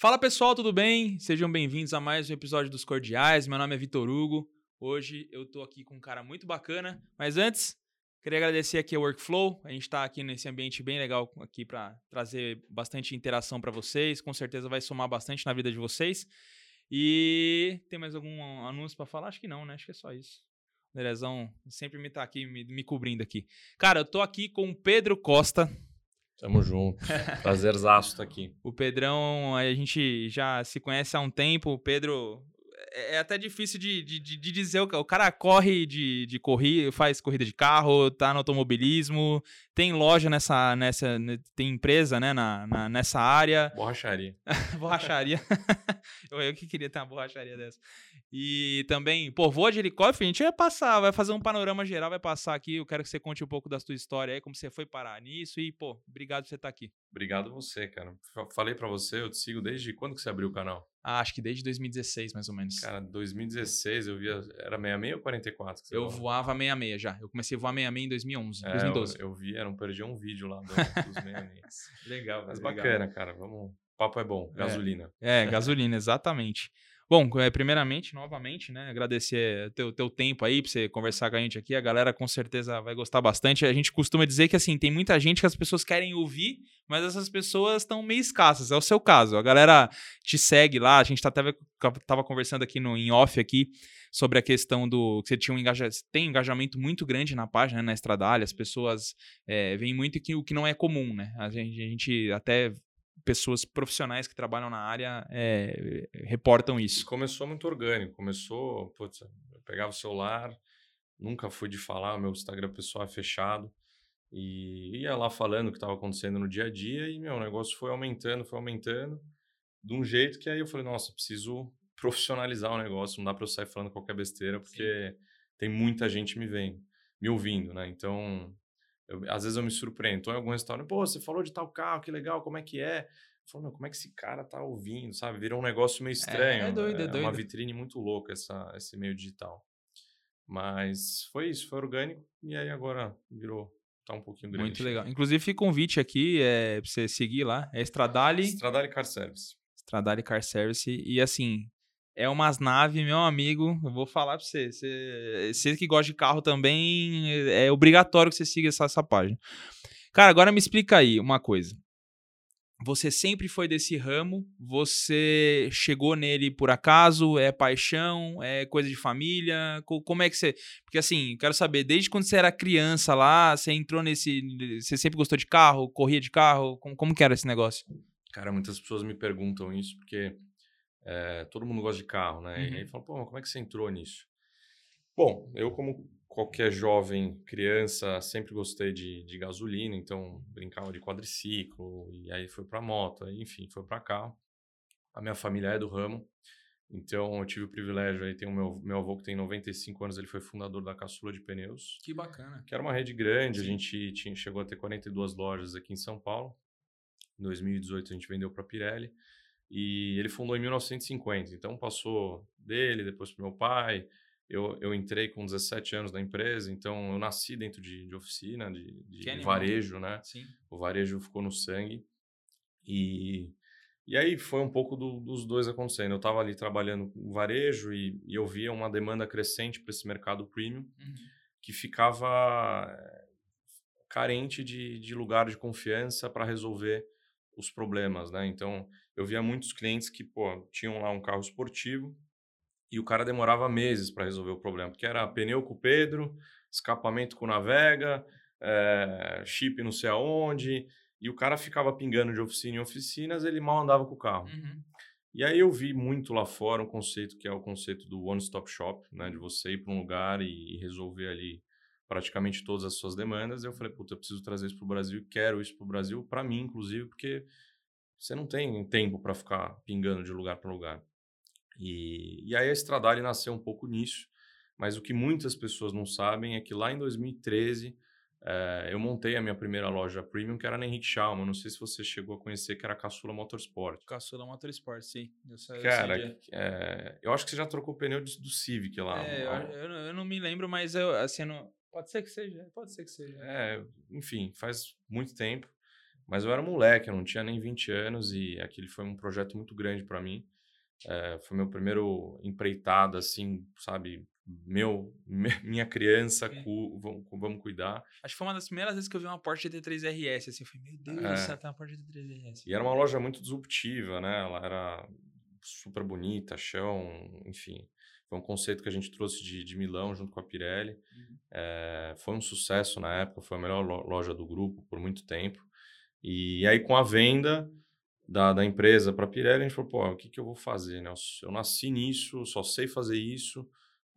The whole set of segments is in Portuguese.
Fala pessoal, tudo bem? Sejam bem-vindos a mais um episódio dos Cordiais. Meu nome é Vitor Hugo. Hoje eu tô aqui com um cara muito bacana, mas antes, queria agradecer aqui ao Workflow. A gente está aqui nesse ambiente bem legal aqui para trazer bastante interação para vocês. Com certeza vai somar bastante na vida de vocês. E tem mais algum anúncio para falar? Acho que não, né? Acho que é só isso. O Nerezão sempre me tá aqui, me, me cobrindo aqui. Cara, eu tô aqui com o Pedro Costa. Tamo junto. Prazerzaço estar aqui. O Pedrão, a gente já se conhece há um tempo. O Pedro é, é até difícil de, de, de dizer. O cara corre de, de corrida, faz corrida de carro, tá no automobilismo, tem loja nessa. nessa né, tem empresa né, na, na nessa área. Borracharia. borracharia. eu, eu que queria ter uma borracharia dessa. E também, pô, voa de helicóptero, a gente vai passar, vai fazer um panorama geral, vai passar aqui. Eu quero que você conte um pouco da sua história aí, como você foi parar nisso. E, pô, obrigado por você estar aqui. Obrigado você, cara. Falei para você, eu te sigo desde quando que você abriu o canal? Ah, acho que desde 2016, mais ou menos. Cara, 2016 eu via. Era 66 ou 44? eu voava 66 já. Eu comecei a voar 66 em 2011, é, 2012. Eu, eu vi, era um, perdi um vídeo lá do, dos 66. legal, Mas legal. bacana, cara. Vamos. O papo é bom. É. Gasolina. É, é gasolina, exatamente. Bom, é, primeiramente, novamente, né, agradecer teu, teu tempo aí para você conversar com a gente aqui. A galera com certeza vai gostar bastante. A gente costuma dizer que, assim, tem muita gente que as pessoas querem ouvir, mas essas pessoas estão meio escassas. É o seu caso. A galera te segue lá. A gente tá até tava conversando aqui no em off aqui sobre a questão do que você tinha um engaja, tem um engajamento muito grande na página, né, na Estradalha. As pessoas é, veem muito que o que não é comum, né? A gente, a gente até pessoas profissionais que trabalham na área é, reportam isso. Começou muito orgânico, começou, putz, eu pegava o celular, nunca fui de falar, meu Instagram pessoal é fechado, e ia lá falando o que estava acontecendo no dia a dia, e meu o negócio foi aumentando, foi aumentando, de um jeito que aí eu falei, nossa, preciso profissionalizar o negócio, não dá para eu sair falando qualquer besteira, porque Sim. tem muita gente me vendo, me ouvindo, né? Então, eu, às vezes eu me surpreendo. Estou em algum restaurante, pô, você falou de tal carro, que legal, como é que é? Eu falo, meu, como é que esse cara tá ouvindo, sabe? Virou um negócio meio estranho. É, é doido, é, é doido. uma vitrine muito louca essa, esse meio digital. Mas foi isso, foi orgânico. E aí agora virou, tá um pouquinho grande. Muito legal. Inclusive, fica convite aqui é, pra você seguir lá. É Estradale... Estradale Car Service. Estradale Car Service. E assim, é umas naves, meu amigo. Eu vou falar pra você. Você, você que gosta de carro também, é obrigatório que você siga essa, essa página. Cara, agora me explica aí uma coisa. Você sempre foi desse ramo? Você chegou nele por acaso? É paixão? É coisa de família? Como é que você. Porque assim, quero saber, desde quando você era criança lá, você entrou nesse. Você sempre gostou de carro? Corria de carro? Como, como que era esse negócio? Cara, muitas pessoas me perguntam isso, porque é, todo mundo gosta de carro, né? Uhum. E aí fala, pô, como é que você entrou nisso? Bom, eu como qualquer jovem, criança, sempre gostei de, de gasolina, então brincava de quadriciclo, e aí foi para moto, aí, enfim, foi para carro. A minha família é do ramo, então eu tive o privilégio, aí tem o meu, meu avô que tem 95 anos, ele foi fundador da Caçula de Pneus. Que bacana. Que era uma rede grande, Sim. a gente tinha, chegou a ter 42 lojas aqui em São Paulo. Em 2018 a gente vendeu para Pirelli. E ele fundou em 1950, então passou dele, depois para meu pai. Eu, eu entrei com 17 anos na empresa, então eu nasci dentro de, de oficina, de, de varejo, né? Sim. O varejo ficou no sangue. E, e aí foi um pouco do, dos dois acontecendo. Eu estava ali trabalhando com varejo e, e, eu via uma demanda crescente para esse mercado premium uhum. que ficava eh, carente de, de lugar de confiança para resolver os problemas, né? Então, eu via muitos clientes que, pô, tinham lá um carro esportivo e o cara demorava meses para resolver o problema, porque era pneu com o Pedro, escapamento com o Navega, é, chip não sei aonde, e o cara ficava pingando de oficina em oficinas, ele mal andava com o carro. Uhum. E aí eu vi muito lá fora um conceito que é o conceito do one-stop shop, né, de você ir para um lugar e, e resolver ali praticamente todas as suas demandas. Eu falei, puta, eu preciso trazer isso para o Brasil, quero isso para o Brasil, para mim, inclusive, porque você não tem tempo para ficar pingando de lugar para lugar. E, e aí a Stradale nasceu um pouco nisso, mas o que muitas pessoas não sabem é que lá em 2013 é, eh, eu montei a minha primeira loja premium, que era na Henrique Schalman. Não sei se você chegou a conhecer, que era a Caçula Motorsport. Caçula Motorsport, sim. Eu Cara, é, eu acho que você já trocou o pneu do, Civic lá. É, eu, eu, eu, não me lembro, mas eu, assim, não, Pode ser que seja, pode ser que seja. É, enfim, faz muito tempo. Mas eu era moleque, eu não tinha nem 20 anos e aquele foi um projeto muito grande para mim. É, foi meu primeiro empreitada, assim, sabe? Meu, minha criança, cu, vamos, vamos, cuidar. Acho que foi uma das primeiras vezes que eu vi uma Porsche GT3 RS, assim, eu falei, meu Deus, é. essa tá uma Porsche GT3 RS. E era uma loja muito disruptiva, né? Ela era super bonita, chão, enfim. Foi um conceito que a gente trouxe de, de Milão junto com a Pirelli. Uhum. É, foi um sucesso na época, foi a melhor loja do grupo por muito tempo. E aí, com a venda da, da empresa para a Pirelli, a gente falou: pô, o que, que eu vou fazer? Né? Eu, eu nasci nisso, só sei fazer isso.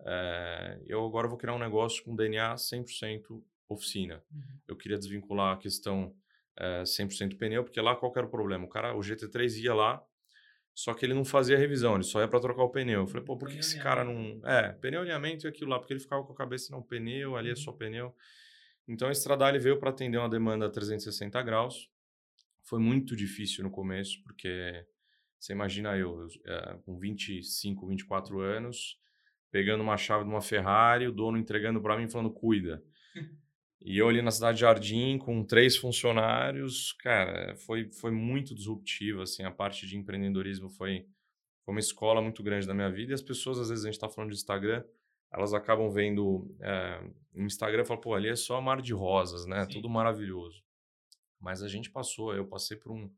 É, eu agora vou criar um negócio com DNA 100% oficina. Uhum. Eu queria desvincular a questão é, 100% pneu, porque lá qual era o problema? O cara, o GT3 ia lá, só que ele não fazia revisão, ele só ia para trocar o pneu. Eu falei, pô, por que, que esse cara não. É, pneu alinhamento e aquilo lá, porque ele ficava com a cabeça, não, pneu, ali é só uhum. pneu. Então a Stradale veio para atender uma demanda a 360 graus. Foi muito difícil no começo, porque você imagina eu, é, com 25, 24 anos, pegando uma chave de uma Ferrari, o dono entregando para mim falando, cuida. E eu ali na cidade de Jardim, com três funcionários, cara, foi, foi muito disruptivo, assim, a parte de empreendedorismo foi, foi uma escola muito grande da minha vida, e as pessoas, às vezes, a gente está falando de Instagram, elas acabam vendo é, no Instagram e falam, pô, ali é só mar de rosas, né? Sim. Tudo maravilhoso. Mas a gente passou, eu passei por um,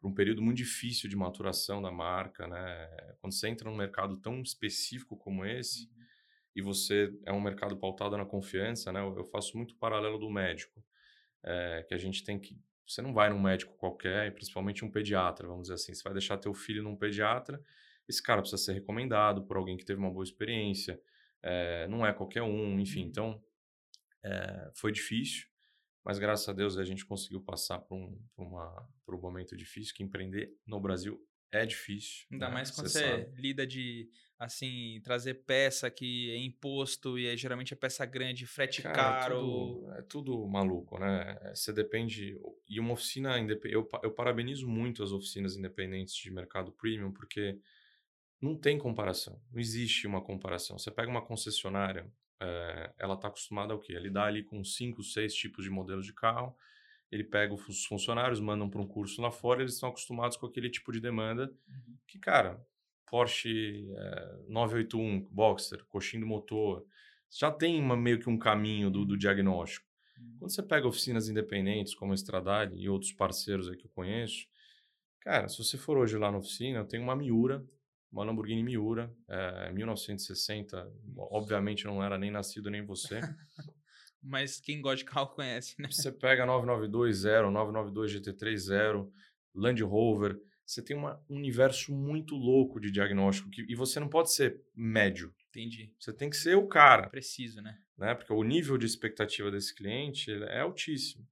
por um período muito difícil de maturação da marca, né? Quando você entra num mercado tão específico como esse, uhum e você é um mercado pautado na confiança, né? Eu faço muito paralelo do médico, é, que a gente tem que você não vai num médico qualquer, principalmente um pediatra, vamos dizer assim. Você vai deixar teu filho num pediatra, esse cara precisa ser recomendado por alguém que teve uma boa experiência, é, não é qualquer um, enfim. Uhum. Então, é, foi difícil, mas graças a Deus a gente conseguiu passar por um, por uma, por um momento difícil, que empreender no Brasil é difícil. Ainda né? mais quando você, você lida de, assim, trazer peça que é imposto e é, geralmente é peça grande, frete Cara, caro. É tudo, é tudo, maluco, né? É, você depende. E uma oficina independente. Eu, eu parabenizo muito as oficinas independentes de mercado premium, porque não tem comparação. Não existe uma comparação. Você pega uma concessionária, é, ela está acostumada ao quê? A lidar ali com cinco, seis tipos de modelos de carro ele pega os funcionários, mandam para um curso lá fora, eles estão acostumados com aquele tipo de demanda uhum. que, cara, Porsche é, 981 Boxster, coxinho do motor, já tem uma, meio que um caminho do, do diagnóstico. Uhum. Quando você pega oficinas independentes como a Stradale e outros parceiros aí que eu conheço, cara, se você for hoje lá na oficina, eu tenho uma Miura, uma Lamborghini Miura, é, 1960, obviamente não era nem nascido nem você, mas quem gosta de carro conhece, né? Você pega 9920, 992 GT30, Land Rover, você tem uma, um universo muito louco de diagnóstico que, e você não pode ser médio. Entendi. Você tem que ser o cara. Preciso, né? né? Porque o nível de expectativa desse cliente é altíssimo.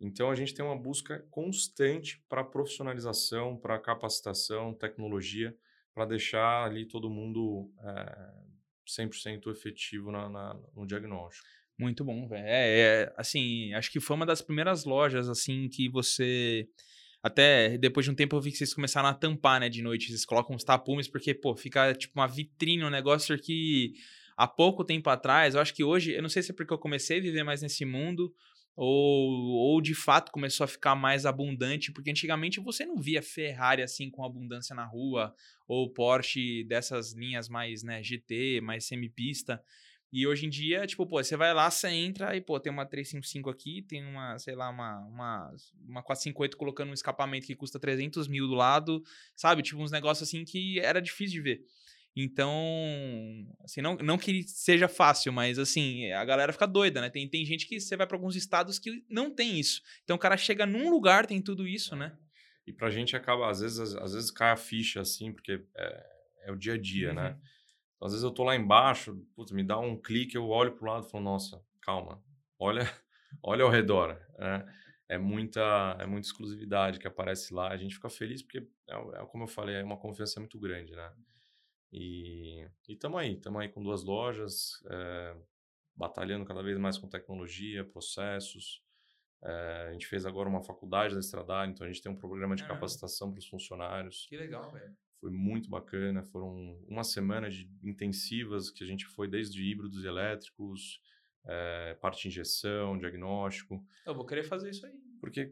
Então a gente tem uma busca constante para profissionalização, para capacitação, tecnologia, para deixar ali todo mundo é, 100% efetivo na, na, no diagnóstico. Muito bom, velho. É, é, assim, acho que foi uma das primeiras lojas, assim, que você. Até depois de um tempo eu vi que vocês começaram a tampar, né, de noite. Vocês colocam uns tapumes, porque, pô, fica tipo uma vitrine, um negócio que há pouco tempo atrás, eu acho que hoje, eu não sei se é porque eu comecei a viver mais nesse mundo, ou, ou de fato começou a ficar mais abundante, porque antigamente você não via Ferrari assim com abundância na rua, ou Porsche dessas linhas mais, né, GT, mais semipista. E hoje em dia, tipo, pô, você vai lá, você entra e, pô, tem uma 355 aqui, tem uma, sei lá, uma, uma, uma 458 colocando um escapamento que custa 300 mil do lado, sabe? Tipo, uns negócios assim que era difícil de ver. Então, assim, não, não que seja fácil, mas assim, a galera fica doida, né? Tem, tem gente que você vai para alguns estados que não tem isso. Então o cara chega num lugar, tem tudo isso, né? E pra gente acaba, às vezes, às vezes cai a ficha, assim, porque é, é o dia a dia, né? uhum. né? Às vezes eu tô lá embaixo, putz, me dá um clique, eu olho pro lado e falo, nossa, calma, olha, olha ao redor. É, é, muita, é muita exclusividade que aparece lá. A gente fica feliz porque, é, é como eu falei, é uma confiança muito grande, né? E estamos aí, estamos aí com duas lojas, é, batalhando cada vez mais com tecnologia, processos. É, a gente fez agora uma faculdade da Estradar, então a gente tem um programa de capacitação para os funcionários. Que legal, velho. Foi muito bacana. Foram uma semana de intensivas que a gente foi desde híbridos elétricos, é, parte de injeção, diagnóstico. Eu vou querer fazer isso aí. Porque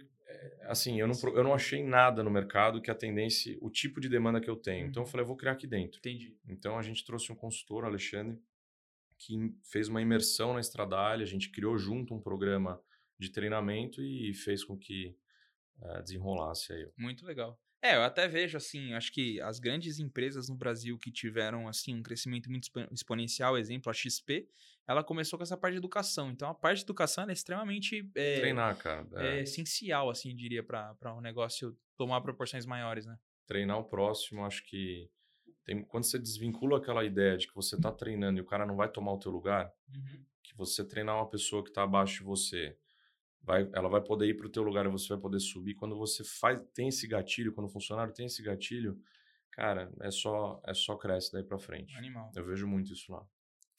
assim, eu não, eu não achei nada no mercado que atendesse o tipo de demanda que eu tenho. Então eu Uhum. falei, eu vou criar aqui dentro. Entendi. Então a gente trouxe um consultor, Alexandre, que fez uma imersão na Estradalha, a gente criou junto um programa de treinamento e fez com que eh, desenrolasse aí. Muito legal. É, eu até vejo assim, acho que as grandes empresas no Brasil que tiveram assim um crescimento muito expo- exponencial, exemplo, a XP, ela começou com essa parte de educação. Então a parte de educação é extremamente é, Treinar, cara. é é, essencial, assim, diria, para um negócio tomar proporções maiores, né? treinar o próximo, acho que tem, quando você desvincula aquela ideia de que você está treinando e o cara não vai tomar o teu lugar, que você treinar uma pessoa que está abaixo de você, vai, ela vai poder ir para o teu lugar e você vai poder subir. Quando você faz, tem esse gatilho, quando o funcionário tem esse gatilho, cara, é só é só cresce daí para frente. Animal. Eu vejo muito isso lá.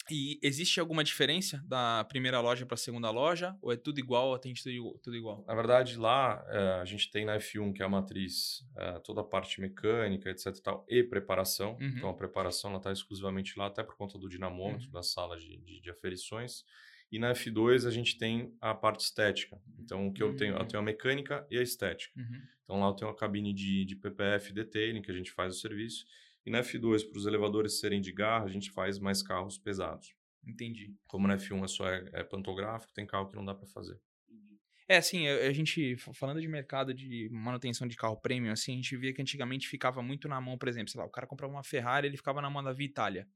E existe alguma diferença da primeira loja para a segunda loja? Ou é tudo igual, atende tudo, tudo igual? Na verdade, lá eh, a gente tem na F1, que é a matriz, eh, toda a parte mecânica, etc e tal, e preparação. Uhum. Então, a preparação está exclusivamente lá, até por conta do dinamômetro, Uhum. da sala de, de, de aferições. E na F2 a gente tem a parte estética. Então, o que eu tenho? Eu Hum. tenho a mecânica e a estética. Uhum. Então, lá eu tenho a cabine de, de PPF detailing, que a gente faz o serviço. E na F2, para os elevadores serem de garra, a gente faz mais carros pesados. Entendi. Como na F1 é só é, é pantográfico, tem carro que não dá para fazer. É, assim, a a gente, fa- falando de mercado de manutenção de carro premium, assim, a gente via que antigamente ficava muito na mão, por exemplo, sei lá, o cara comprava uma Ferrari, ele ficava na mão da Vitalia.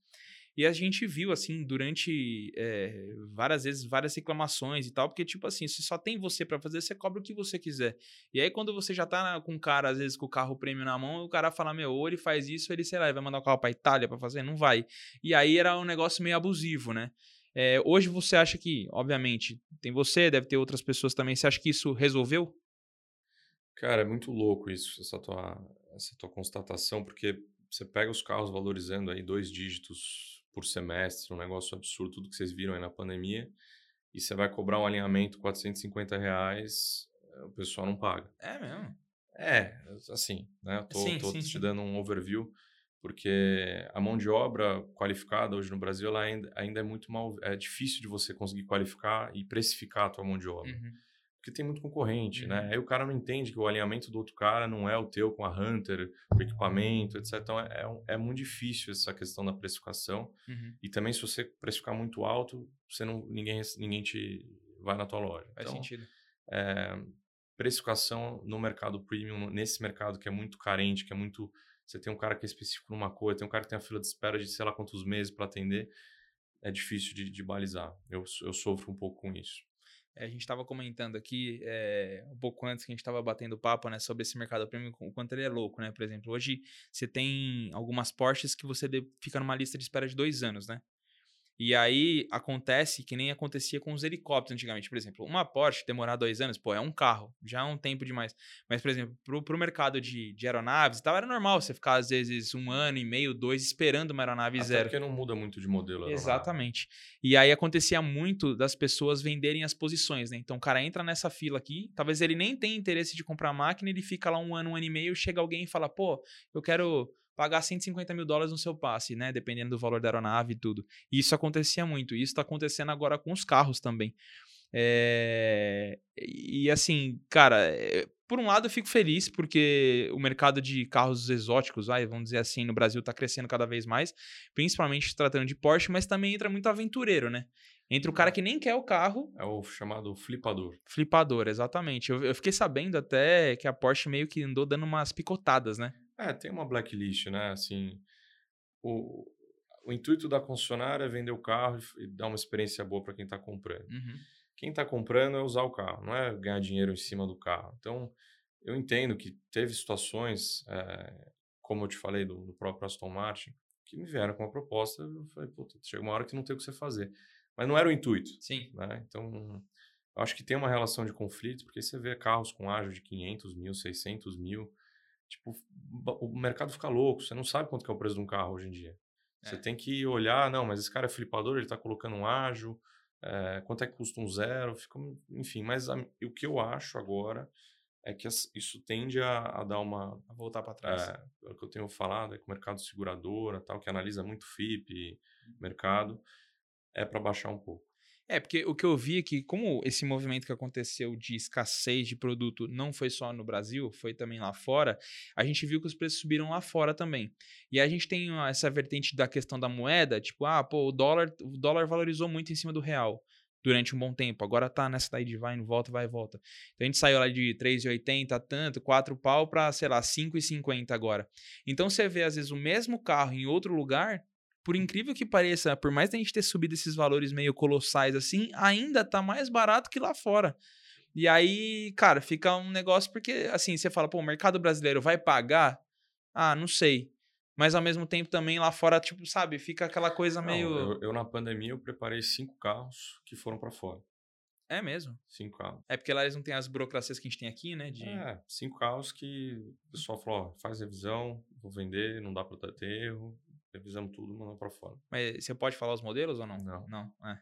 E a gente viu, assim, durante é, várias vezes, várias reclamações e tal, porque, tipo assim, se só tem você pra fazer, você cobra o que você quiser. E aí, quando você já tá com o cara, às vezes, com o carro premium na mão, o cara fala, meu, ou ele faz isso, ele, sei lá, ele vai mandar o carro pra Itália pra fazer? Não vai. E aí era um negócio meio abusivo, né? É, hoje você acha que, obviamente, tem você, deve ter outras pessoas também, você acha que isso resolveu? Cara, é muito louco isso, essa tua, essa tua constatação, porque você pega os carros valorizando aí dois dígitos por semestre, um negócio absurdo, tudo que vocês viram aí na pandemia, e você vai cobrar um alinhamento 450 reais, eh, o pessoal não paga. É mesmo. É, assim, né? Eu tô, Sim, tô sim, te sim. dando um overview, porque a mão de obra qualificada hoje no Brasil ela ainda, ainda é muito mal, é difícil de você conseguir qualificar e precificar a tua mão de obra Uhum. Porque tem muito concorrente, Uhum. né? Aí o cara não entende que o alinhamento do outro cara não é o teu com a Hunter, o equipamento, etc. Então é, é, é muito difícil essa questão da precificação. Uhum. E também se você precificar muito alto, você não, ninguém, ninguém te vai na tua loja. Faz então, sentido. é, precificação no mercado premium, nesse mercado que é muito carente, que é muito. Você tem um cara que é específico numa coisa, tem um cara que tem a fila de espera de sei lá quantos meses para atender. É difícil de, de balizar. Eu, eu sofro um pouco com isso. É, a gente estava comentando aqui, é, um pouco antes que a gente estava batendo papo, né, sobre esse mercado premium, o quanto ele é louco, né? Por exemplo, hoje você tem algumas Porsches que você fica numa lista de espera de dois anos, né? E aí acontece que nem acontecia com os helicópteros antigamente. Por exemplo, uma Porsche demorar dois anos, pô, é um carro, já é um tempo demais. Mas, por exemplo, pro, pro mercado de, de aeronaves e tal, era normal você ficar, às vezes, um ano e meio, dois, esperando uma aeronave Até zero. porque não muda muito de modelo. aeronave. Exatamente. E aí acontecia muito das pessoas venderem as posições, né? Então o cara entra nessa fila aqui, talvez ele nem tenha interesse de comprar a máquina, ele fica lá um ano, um ano e meio, chega alguém e fala, pô, eu quero pagar 150 mil dólares no seu passe, né? Dependendo do valor da aeronave e tudo. E isso acontecia muito. E isso tá acontecendo agora com os carros também. É, E assim, cara, é, por um lado eu fico feliz porque o mercado de carros exóticos, vai, vamos dizer assim, no Brasil tá crescendo cada vez mais, principalmente tratando de Porsche, mas também entra muito aventureiro, né? Entra o cara que nem quer o carro, É o chamado flipador. flipador, exatamente. Eu, eu fiquei sabendo até que a Porsche meio que andou dando umas picotadas, né? É, tem uma blacklist, né? Assim, o, o intuito da concessionária é vender o carro e dar uma experiência boa para quem está comprando. Uhum. Quem está comprando é usar o carro, não é ganhar dinheiro em cima do carro. Então, eu entendo que teve situações, eh, como eu te falei do, do próprio Aston Martin, que me vieram com uma proposta. Eu falei, puta, chega uma hora que não tem o que você fazer. Mas não era o intuito. Sim. né? Então, eu acho que tem uma relação de conflito, porque você vê carros com ágio de 500 mil, 600 mil, tipo, o mercado fica louco, você não sabe quanto que é o preço de um carro hoje em dia. Você É. tem que olhar, não, mas esse cara é flipador, ele está colocando um ágio, eh, quanto é que custa um zero, fica, enfim, mas a- o que eu acho agora é que isso tende a, a dar uma, Vou voltar pra trás. é, o que eu tenho falado é que o mercado seguradora, tal, que analisa muito FIP, mercado, é para baixar um pouco. É, porque o que eu vi é que, como esse movimento que aconteceu de escassez de produto não foi só no Brasil, foi também lá fora, a gente viu que os preços subiram lá fora também. E a gente tem essa vertente da questão da moeda, tipo, ah, pô, o dólar, o dólar valorizou muito em cima do real durante um bom tempo. Agora tá nessa daí de vai volta, vai volta. Então a gente saiu lá de 3,80 tanto, 4 pau para, sei lá, 5,50 agora. Então você vê às vezes o mesmo carro em outro lugar, por incrível que pareça, por mais a gente ter subido esses valores meio colossais assim, ainda tá mais barato que lá fora. E aí, cara, fica um negócio porque assim, você fala, pô, o mercado brasileiro vai pagar? Ah, não sei. Mas ao mesmo tempo também lá fora, tipo, sabe, fica aquela coisa meio. Não, eu, eu, na pandemia eu preparei cinco carros que foram para fora. É mesmo? Cinco carros. É porque lá eles não têm as burocracias que a gente tem aqui, né? De... É, cinco carros que o pessoal falou: ó, faz revisão, vou vender, não dá para ter erro, revisamos tudo, mandamos para fora. Mas você pode falar os modelos ou não? Não. Não, é.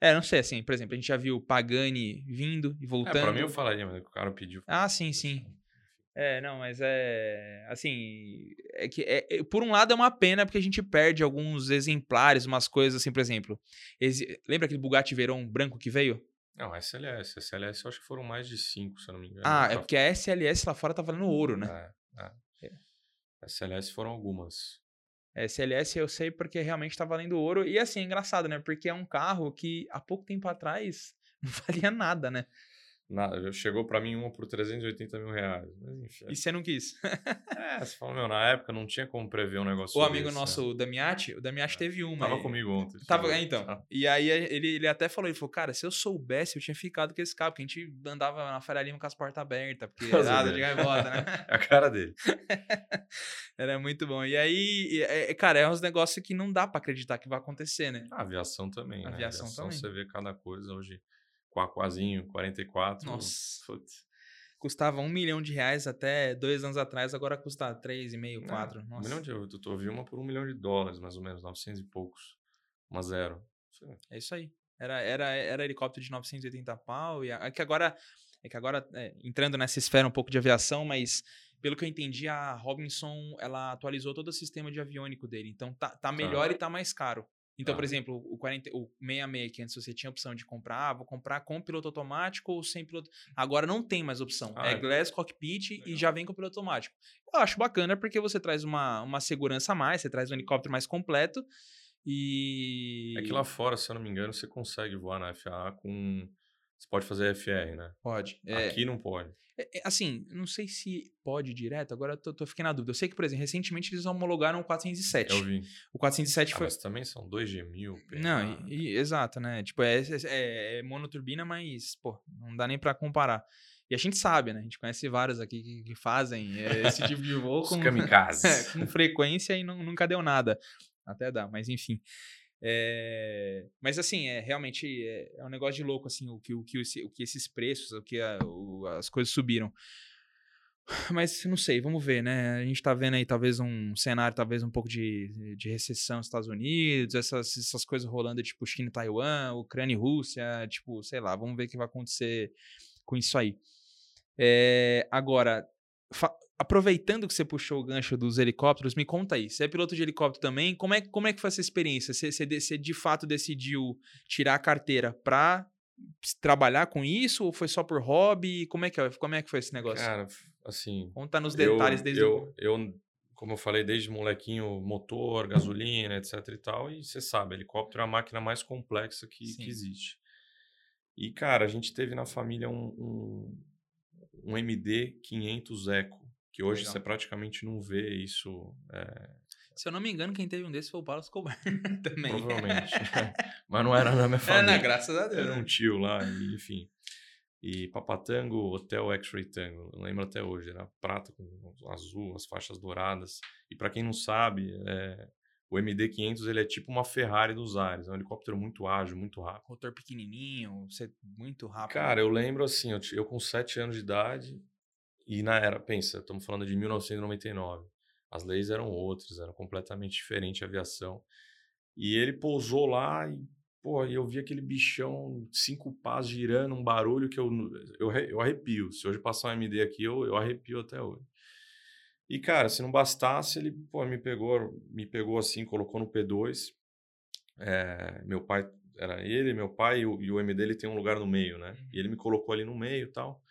É, não sei, assim, por exemplo, a gente já viu Pagani vindo e voltando. É, pra mim eu falaria, mas o cara pediu. Ah, sim, sim. É, não, mas é. Assim. É que, é, é, por um lado é uma pena porque a gente perde alguns exemplares, umas coisas assim, por exemplo. Esse, lembra aquele Bugatti Veyron branco que veio? Não, SLS. SLS eu acho que foram mais de cinco, se eu não me engano. Ah, é porque a SLS lá fora tá valendo ouro, né? É, é. é. SLS foram algumas. SLS eu sei porque realmente tá valendo ouro. E assim, é engraçado, né? Porque é um carro que há pouco tempo atrás não valia nada, né? Chegou para mim uma por 380 mil reais. Mas, enfim. E você não quis? é, você falou, meu, na época não tinha como prever um negócio O amigo desse, nosso, né? o Damiati, o Damiati é. teve uma. Tava comigo ontem. Tava, é, então. Ah. E aí ele, ele até falou, ele falou, cara, se eu soubesse, eu tinha ficado com esse carro, porque a gente andava na Faria Lima com as portas abertas, porque nada de gaivota, né? É a cara dele. Era muito bom. E aí, é, cara, é uns negócios que não dá para acreditar que vai acontecer, né? A aviação também, a né? Aviação, aviação também. Você vê cada coisa hoje Quaquazinho, 44. Nossa. Putz. Custava um milhão de reais até dois anos atrás, agora custa três e meio, quatro. Um milhão de euros. Eu vi uma por um milhão de dólares, mais ou menos, 900 e poucos. Uma zero. É isso aí. Era, era, era helicóptero de 980 pau. E é que agora, é que agora é, entrando nessa esfera um pouco de aviação, mas pelo que eu entendi, a Robinson ela atualizou todo o sistema de aviônico dele. Então tá, tá, tá. melhor e tá mais caro. Então, por exemplo, o, 40, o 66, que antes você tinha opção de comprar, ah, vou comprar com piloto automático ou sem piloto. Agora não tem mais opção. Ah, é, é Glass Cockpit Legal. e já vem com piloto automático. Eu acho bacana porque você traz uma, uma segurança a mais, você traz um helicóptero mais completo. E. É que lá fora, se eu não me engano, você consegue voar na FAA com. Você pode fazer FR, né? Pode. É... Aqui não pode. É, é, assim, não sei se pode direto, agora eu tô, tô fiquei na dúvida. Eu sei que, por exemplo, recentemente eles homologaram o 407. Eu vi. O 407 ah, foi. Mas também são 2G1000. Não, e, e, exato, né? Tipo, é, é, é, monoturbina, mas, pô, não dá nem para comparar. E a gente sabe, né? A gente conhece vários aqui que, que fazem é, esse tipo de voo com, com frequência e não, nunca deu nada. Até dá, mas enfim. É, mas assim, é realmente é, é, um negócio de louco assim, o que, o que, o que esses preços, o que a, o, as coisas subiram. Mas não sei, vamos ver, né? A gente tá vendo aí talvez um cenário, talvez um pouco de, de recessão nos Estados Unidos, essas, essas coisas rolando, tipo China e Taiwan, Ucrânia e Rússia, tipo, sei lá, vamos ver o que vai acontecer com isso aí. É, agora, aproveitando que você puxou o gancho dos helicópteros, me conta aí. Você é piloto de helicóptero também? Como é, como é que foi essa experiência? Você, você, você de fato decidiu tirar a carteira para trabalhar com isso ou foi só por hobby? Como é que, como é que foi esse negócio? Cara, assim... Conta nos detalhes eu, desde eu, o... Eu, como eu falei, desde molequinho, motor, gasolina, etc e tal. E você sabe, helicóptero é a máquina mais complexa que, que existe. E, cara, a gente teve na família um, um, um MD-500 Eco que hoje Legal. você praticamente não vê isso. É... Se eu não me engano, quem teve um desses foi o Paulo Escobar também. Provavelmente. Mas não era na minha família. É, não, graças a Deus. Era um tio lá, e, enfim. E Papatango, Hotel X-Ray Tango, eu lembro até hoje, era prata com azul, as faixas douradas. E para quem não sabe, é, o MD-500 ele é tipo uma Ferrari dos ares, é um helicóptero muito ágil, muito rápido. Motor pequenininho, muito rápido. Cara, eu lembro assim, eu, eu com 7 anos de idade, e na era, pensa, estamos falando de 1999. As leis eram outras, era completamente diferente a aviação. E ele pousou lá e, pô, eu vi aquele bichão, cinco pás girando, um barulho que eu, eu, eu arrepio. Se hoje passar um MD aqui, eu, eu arrepio até hoje. E, cara, se não bastasse, ele pô, me pegou, me pegou assim, colocou no P2. É, meu pai era ele, meu pai e o, e o MD ele tem um lugar no meio, né? Uhum. E ele me colocou ali no meio e tal.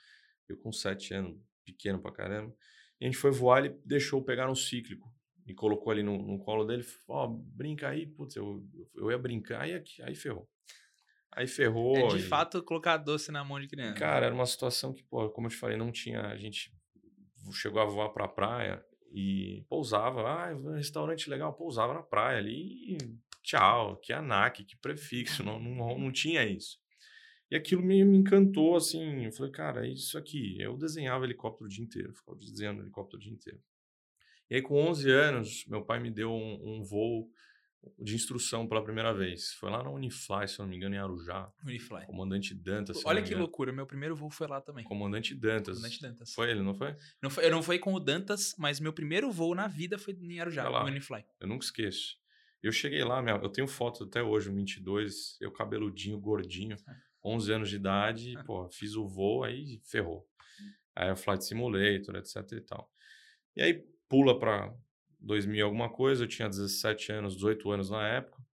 Eu com sete anos, pequeno pra caramba. E a gente foi voar, ele deixou eu pegar no cíclico. E colocou ali no, no colo dele, ó, brinca aí, putz, eu, eu ia brincar, aí, aqui- aí ferrou. Aí ferrou. É de e- fato colocar doce na mão de criança. Cara, era uma situação que, pô, como eu te falei, não tinha. A gente chegou a voar pra praia e pousava. Ah, um restaurante legal, pousava na praia ali. e Tchau, que ANAC, que prefixo, não, não, não tinha isso. E aquilo me, me encantou, assim. Eu falei, cara, é isso aqui. Eu desenhava helicóptero o dia inteiro, ficava desenhando helicóptero o dia inteiro. E aí, com 11 anos, meu pai me deu um, um voo de instrução pela primeira vez. Foi lá na Unifly, se eu não me engano, em Arujá. Unifly. Comandante Dantas. Olha que loucura, meu primeiro voo foi lá também. Comandante Dantas. Comandante Dantas. Foi ele, não foi? Não foi, eu não fui com o Dantas, mas meu primeiro voo na vida foi em Arujá, no Unifly. Eu nunca esqueço. Eu cheguei lá, minha, eu tenho foto até hoje, um 22, eu cabeludinho, gordinho, 11 anos de idade, pô, fiz o voo, aí ferrou. Aí o Flight Simulator, etc e tal. E aí pula pra 2000 e alguma coisa, eu tinha 17 anos, 18 anos na época.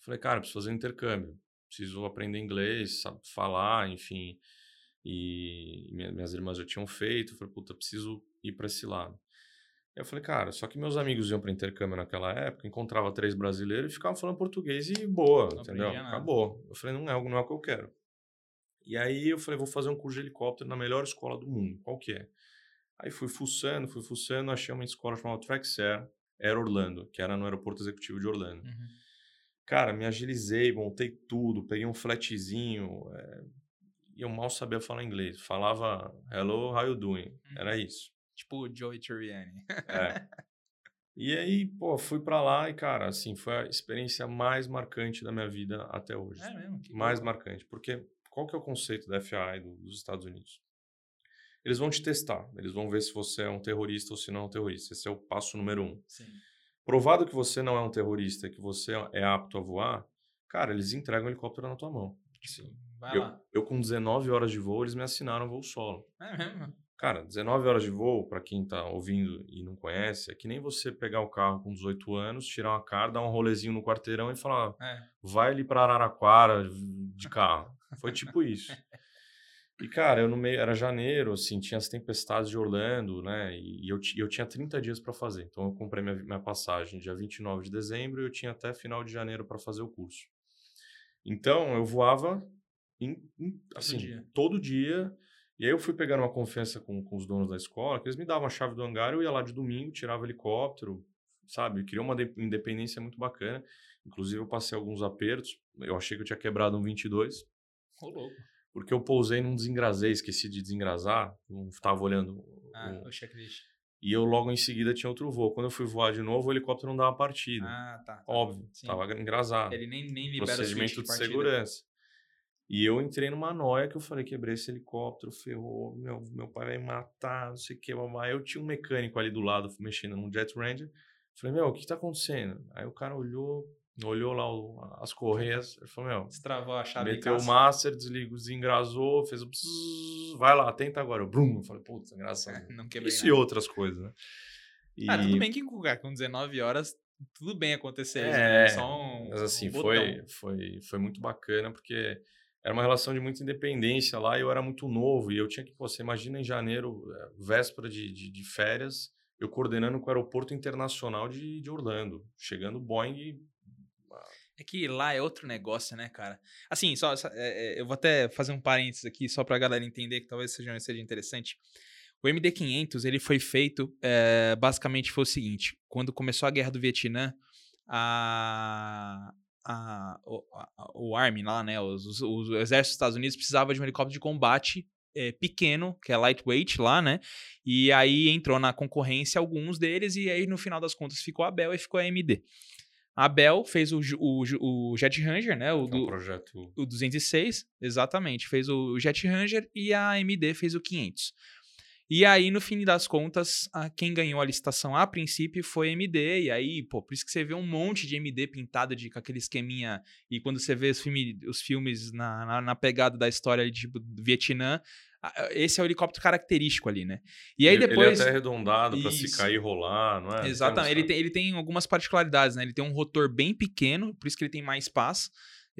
Falei, cara, preciso fazer um intercâmbio, preciso aprender inglês, sabe, falar, enfim. E minha- minhas irmãs já tinham feito, falei, puta, preciso ir para esse lado. Eu falei, cara, só que meus amigos iam para intercâmbio naquela época, encontrava três brasileiros e ficavam falando português e boa, Não entendeu? Acabou. Eu falei, não é, não é o que eu quero. E aí eu falei, vou fazer um curso de helicóptero na melhor escola do mundo. Qual que é? Aí fui fuçando, fui fuçando, achei uma escola chamada Traxair, era Orlando, que era no aeroporto executivo de Orlando. Uhum. Cara, me agilizei, montei tudo, peguei um flatzinho, é, e eu mal sabia falar inglês. Falava, hello, how you doing? Era isso. Tipo o Joey Tribbiani. É. E aí, pô, fui pra lá e, cara, assim, foi a experiência mais marcante da minha vida até hoje. É mesmo? Que mais marcante. Porque qual que é o conceito da FAI do- dos Estados Unidos? Eles vão te testar, eles vão ver se você é um terrorista ou se não é um terrorista. Esse é o passo número um. Sim. Provado que você não é um terrorista, que você é apto a voar, cara, eles entregam o helicóptero na tua mão. Assim, Vai eu, lá. eu, com 19 horas de voo, eles me assinaram voo solo. É mesmo? Cara, 19 horas de voo, para quem tá ouvindo e não conhece, é que nem você pegar o carro com 18 anos, tirar uma cara, dar um rolezinho no quarteirão e falar, É. vai ali para Araraquara de carro. Foi tipo isso. E, cara, eu no meio, era janeiro, assim, tinha as tempestades de Orlando, né? E, eu, eu tinha 30 dias para fazer. Então, eu comprei minha, minha passagem dia 29 de dezembro e eu tinha até final de janeiro para fazer o curso. Então, eu voava em, em- assim, dia. todo dia. E aí eu fui pegando uma confiança com, com os donos da escola, que eles me davam a chave do hangar, eu ia lá de domingo, tirava helicóptero, sabe? Criou uma de- independência muito bacana. Inclusive, eu passei alguns apertos. Eu achei que eu tinha quebrado um 22, Ô, louco. porque eu pousei num desengrasei, esqueci de desengrasar, não estava olhando. o- Ah, o- o checklist. E eu logo em seguida tinha outro voo. Quando eu fui voar de novo, o helicóptero não dava partida. Ah, tá. tá. Óbvio, Sim. estava engrasado. Ele nem, nem libera o procedimento de de partida. segurança. E eu entrei numa noia que eu falei, quebrei esse helicóptero, ferrou, meu, meu pai vai me matar, não sei o que, mamãe. Eu tinha um mecânico ali do lado, mexendo num Jet Ranger. Falei, meu, o que tá acontecendo? Aí o cara olhou, olhou lá o- as correias, ele falou, meu, Destravou a chave meteu o master, desligou, desengrasou, fez o bzzz, vai lá, tenta agora. Eu, brum, eu falei, putz, engraçado. Não quebrei Isso nada. e outras coisas, né? E... Ah, tudo bem que com, com 19 horas, tudo bem acontecer isso, É, né? Só um, Mas assim, um foi, foi, foi muito bacana, porque era uma relação de muita independência lá e eu era muito novo. E eu tinha que, pô, você imagina em janeiro, eh, véspera de, de, de férias, eu coordenando com o aeroporto internacional de, de Orlando, chegando Boeing. É que lá é outro negócio, né, cara? Assim, só, só- é, eu vou até fazer um parênteses aqui, só pra galera entender, que talvez seja, seja interessante. O MD-500, ele foi feito, é, basicamente foi o seguinte, quando começou a Guerra do Vietnã, a, a, o, a- o Army lá, né, os, os, os- o exército dos Estados Unidos precisava de um helicóptero de combate é, pequeno, que é lightweight lá, né, e aí entrou na concorrência alguns deles, e aí no final das contas ficou a Bell e ficou a AMD. A Bell fez o, o, o Jet Ranger, né? O, É do, projeto. o 206, exatamente. Fez o Jet Ranger e a AMD fez o 500. E aí, no fim das contas, a- quem ganhou a licitação a princípio foi a AMD. E aí, pô, por isso que você vê um monte de AMD pintado de, com aquele esqueminha. E quando você vê os, filme, os filmes na, na, na pegada da história ali, tipo, do Vietnã, esse é o helicóptero característico ali, né? E aí depois. Ele é até arredondado para se cair e rolar, não é? Exatamente. Ele Tem ele tem algumas particularidades, né? Ele tem um rotor bem pequeno, por isso que ele tem mais paz.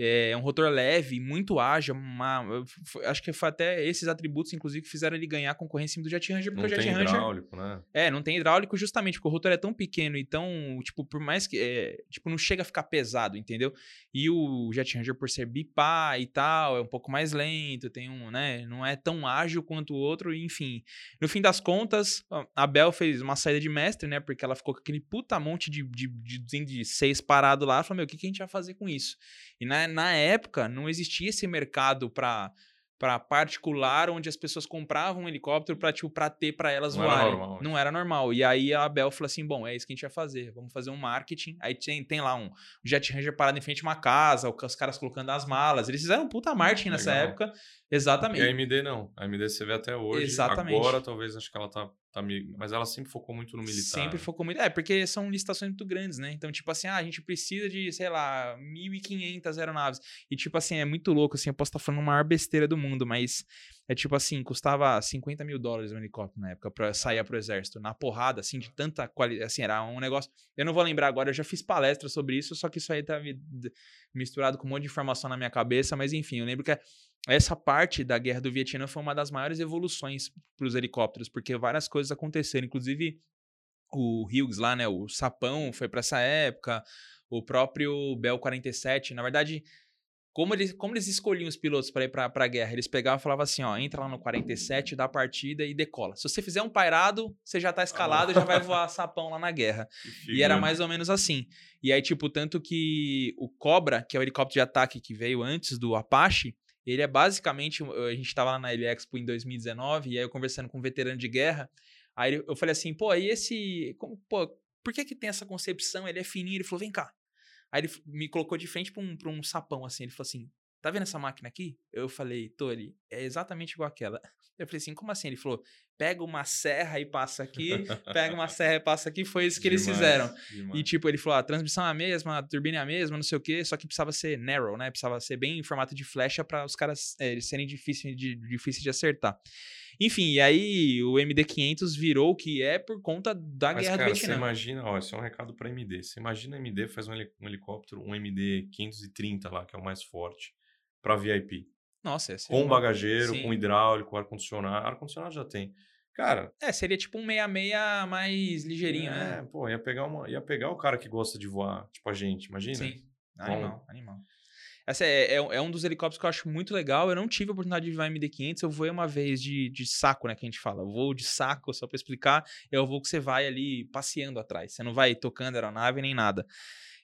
É um rotor leve, muito ágil, uma, acho que foi até esses atributos, inclusive, que fizeram ele ganhar concorrência do Jet Ranger, porque não o Jet tem Ranger... hidráulico, né? É, não tem hidráulico justamente porque o rotor é tão pequeno e tão, tipo, por mais que, é, tipo, não chega a ficar pesado, entendeu? E o Jet Ranger, por ser bipá e tal, é um pouco mais lento, tem um, né, não é tão ágil quanto o outro, enfim. No fim das contas, a Bel fez uma saída de mestre, né, porque ela ficou com aquele puta monte de, de, de, de seis parado lá, falou, meu, o que, que a gente vai fazer com isso? E na, na época, não existia esse mercado para para particular, onde as pessoas compravam um helicóptero para tipo, pra ter para elas Não voarem. era normal. Não era normal. E aí a Bel falou assim: bom, é isso que a gente vai fazer. Vamos fazer um marketing. Aí tem, tem lá um Jet Ranger parado em frente a uma casa, os caras colocando as malas. Eles fizeram um puta marketing nessa Legal. época. E Exatamente. a AMD não. A AMD você vê até hoje. Exatamente. Agora talvez acho que ela tá, tá. Mas ela sempre focou muito no militar. Sempre focou muito. É, porque são licitações muito grandes, né? Então, tipo assim, ah, a gente precisa de, sei lá, 1.500 aeronaves. E, tipo assim, é muito louco, assim, eu posso estar falando a maior besteira do mundo, mas é tipo assim, custava 50 mil dólares um helicóptero na época pra sair pro exército. Na porrada, assim, de tanta qualidade. Assim, era um negócio. Eu não vou lembrar agora, eu já fiz palestra sobre isso, só que isso aí tá mi- misturado com um monte de informação na minha cabeça, mas enfim, eu lembro que essa parte da guerra do Vietnã foi uma das maiores evoluções para os helicópteros, porque várias coisas aconteceram, inclusive o Hughes lá, né, o Sapão foi para essa época, o próprio Bell 47, na verdade, como eles, como eles escolhiam os pilotos para ir para a guerra, eles pegavam e falavam assim, ó, entra lá no 47, dá a partida e decola. Se você fizer um pairado, você já tá escalado e já vai voar Sapão lá na guerra. E era mais ou menos assim. E aí, tipo, tanto que o Cobra, que é o helicóptero de ataque que veio antes do Apache, ele é basicamente. A gente tava lá na Expo em 2019, e aí eu conversando com um veterano de guerra. Aí eu falei assim, pô, e esse. Como, pô, por que que tem essa concepção? Ele é fininho. Ele falou, vem cá. Aí ele me colocou de frente pra um, pra um sapão, assim. Ele falou assim: tá vendo essa máquina aqui? Eu falei, ali, é exatamente igual aquela. Eu falei assim, como assim? Ele falou, pega uma serra e passa aqui, pega uma serra e passa aqui. Foi isso que eles Demais, fizeram. demais. E tipo, ele falou: a transmissão é a mesma, a turbina é a mesma, não sei o quê, só que precisava ser narrow, né? Precisava ser bem em formato de flecha para os caras é, eles serem difíceis de, difícil de acertar. Enfim, e aí o MD500 virou o que é por conta da Mas, guerra cara, do você Vietnã. imagina, ó, esse é um recado pra MD. Você imagina MD faz um, um helicóptero, um MD 530 lá, que é o mais forte, pra VIP. Nossa, Com bagageiro, Sim. com hidráulico, ar-condicionado. Ar-condicionado já tem. Cara, É, seria tipo um 66 mais ligeirinho, é, né? pô, ia pegar, uma, ia pegar o cara que gosta de voar, tipo a gente, imagina? Sim. Bom. Animal, animal. Essa é, é, é um dos helicópteros que eu acho muito legal. Eu não tive a oportunidade de voar MD-500. Eu voei uma vez de, de saco, né? Que a gente fala. Voo de saco, só pra explicar. É o voo que você vai ali passeando atrás. Você não vai tocando aeronave nem nada.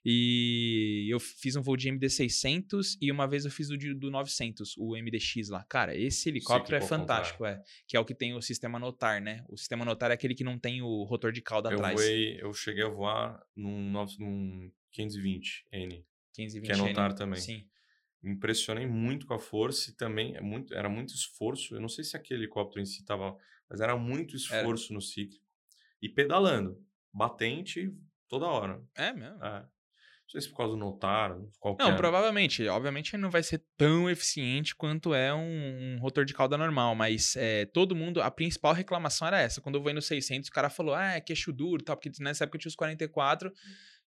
E eu fiz um voo de MD-600 e uma vez eu fiz o de- do 900, o MDX lá. Cara, esse helicóptero é fantástico, é. Que é o que tem o sistema notar, né? O sistema notar é aquele que não tem o rotor de cauda Eu, atrás. voei, eu cheguei a voar num, num 520N. 15 que é notar também. Sim. Impressionei muito com a força e também é muito, era muito esforço. Eu não sei se aquele helicóptero em si tava, mas era muito esforço no ciclo. E pedalando, batente toda hora. É mesmo. É. Não sei se por causa do notar, qualquer. Não, provavelmente. Obviamente não vai ser tão eficiente quanto é um, um rotor de cauda normal, mas é, todo mundo, a principal reclamação era essa. Quando eu voei no 600, o cara falou, ah, é queixo duro, tal, porque nessa época eu tinha os 44,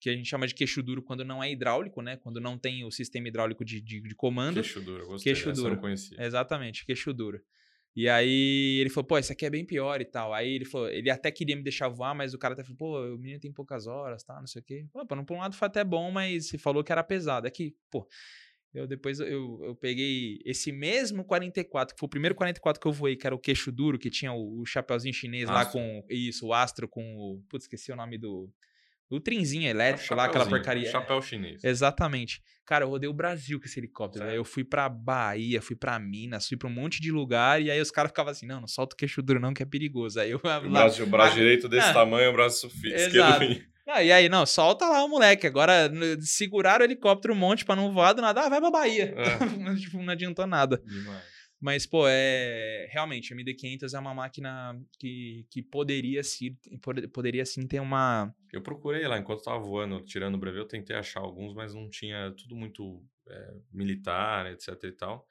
que a gente chama de queixo duro quando não é hidráulico, né? Quando não tem o sistema hidráulico de, de, de comando. Queixo duro, gostei. Queixo duro. Exatamente, queixo duro. E aí ele falou, pô, esse aqui é bem pior e tal. Aí ele falou, ele até queria me deixar voar, mas o cara até falou, pô, o menino tem poucas horas, tá, não sei o quê. Pô, por um- um lado foi até bom, mas falou que era pesado. É que, pô, eu depois eu, eu peguei esse mesmo 44, que foi o primeiro 44 que eu voei, que era o queixo duro, que tinha o, o chapeuzinho chinês lá Astro. com, isso, o astro com o, putz, esqueci o nome do, do trinzinho elétrico lá, aquela porcaria. Chapéu chinês. Exatamente. Cara, eu rodei o Brasil com esse helicóptero. Velho. Eu fui pra Bahia, fui pra Minas, fui pra um monte de lugar. E aí os caras ficavam assim: não, não solta o queixo duro, não, que é perigoso. Aí eu O lá. braço, o braço direito desse Ah. tamanho, o braço esquerdo. Ah, e aí, não, solta lá o moleque. Agora seguraram o helicóptero um monte pra não voar do nada. Ah, vai pra Bahia. É. Tipo, não adiantou nada. Demais. Mas, pô, é. Realmente, a MD500 é uma máquina que, que poderia, sim, pod- poderia sim ter uma. Eu procurei lá, enquanto tava voando, tirando o brevê, eu tentei achar alguns, mas não tinha tudo muito é, militar, etc e tal.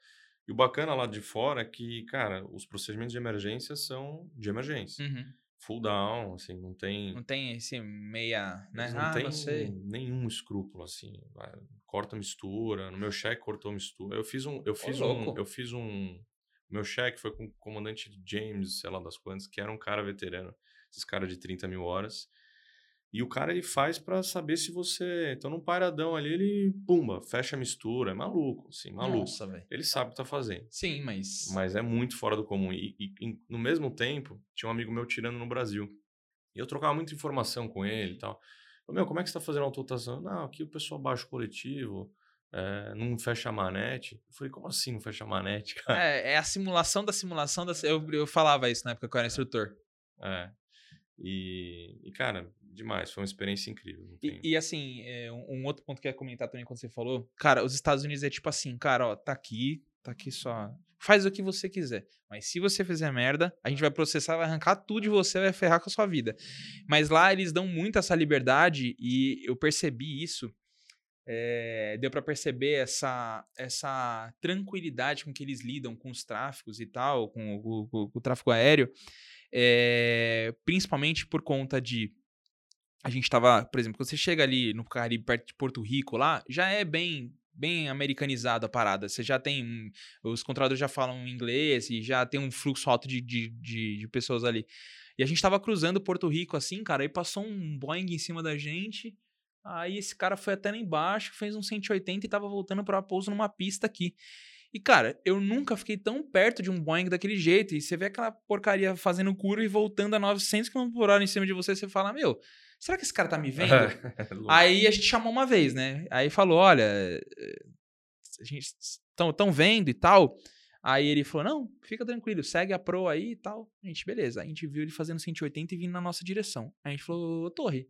E o bacana lá de fora é que, cara, os procedimentos de emergência são de emergência. Uhum. Full down, assim, não tem. Não tem esse meia, né? Não ah, tem não sei. nenhum escrúpulo, assim. Corta mistura. No meu cheque cortou mistura. Eu fiz um. Eu fiz louco. um. Eu fiz um. Meu cheque foi com o comandante James, sei lá das quantas, que era um cara veterano. Esses caras de 30 mil horas. E o cara ele faz pra saber se você. Então, num paradão ali, ele, pumba, fecha a mistura. É maluco, assim, maluco. Nossa, velho. Ele sabe o que tá fazendo. Sim, mas. Mas é muito fora do comum. E, e- e no mesmo tempo, tinha um amigo meu tirando no Brasil. E eu trocava muita informação com ele e tal. Eu, meu, como é que você tá fazendo a autotação? Não, aqui o pessoal baixa o coletivo, é, não fecha a manete. Eu falei, como assim não fecha a manete, cara? É, é a simulação da simulação da. Eu, eu falava isso na época que eu era instrutor. É. E, e, cara, demais. Foi uma experiência incrível. E, e, assim, é, um, um outro ponto que eu ia comentar também quando você falou, cara, os Estados Unidos é tipo assim, cara, ó, tá aqui, tá aqui só. Faz o que você quiser. Mas se você fizer merda, a gente vai processar, vai arrancar tudo de você, vai ferrar com a sua vida. Mas lá eles dão muito essa liberdade e eu percebi isso. é, deu pra perceber essa, essa tranquilidade com que eles lidam com os tráficos e tal, com, o- com- com o tráfego aéreo, é, principalmente por conta de a gente tava, por exemplo, quando você chega ali no Caribe, perto de Porto Rico lá, já é bem bem americanizada a parada. Você já tem. Os controladores já falam inglês e já tem um fluxo alto de, de, de, de pessoas ali. E a gente tava cruzando Porto Rico assim, cara, aí passou um Boeing em cima da gente. Aí esse cara foi até lá embaixo, fez um 180 e tava voltando para pouso numa pista aqui. E, cara, eu nunca fiquei tão perto de um Boeing daquele jeito. E você vê aquela porcaria fazendo curva e voltando a 900 km por hora em cima de você, você fala, meu, será que esse cara tá me vendo? É louco. Aí a gente chamou uma vez, né? Aí falou, olha, eh, a gente estão tão vendo e tal. Aí ele falou, não, fica tranquilo, segue a pro aí e tal. A gente, beleza. A gente viu ele fazendo 180 e vindo na nossa direção. Aí a gente falou, ô Torre,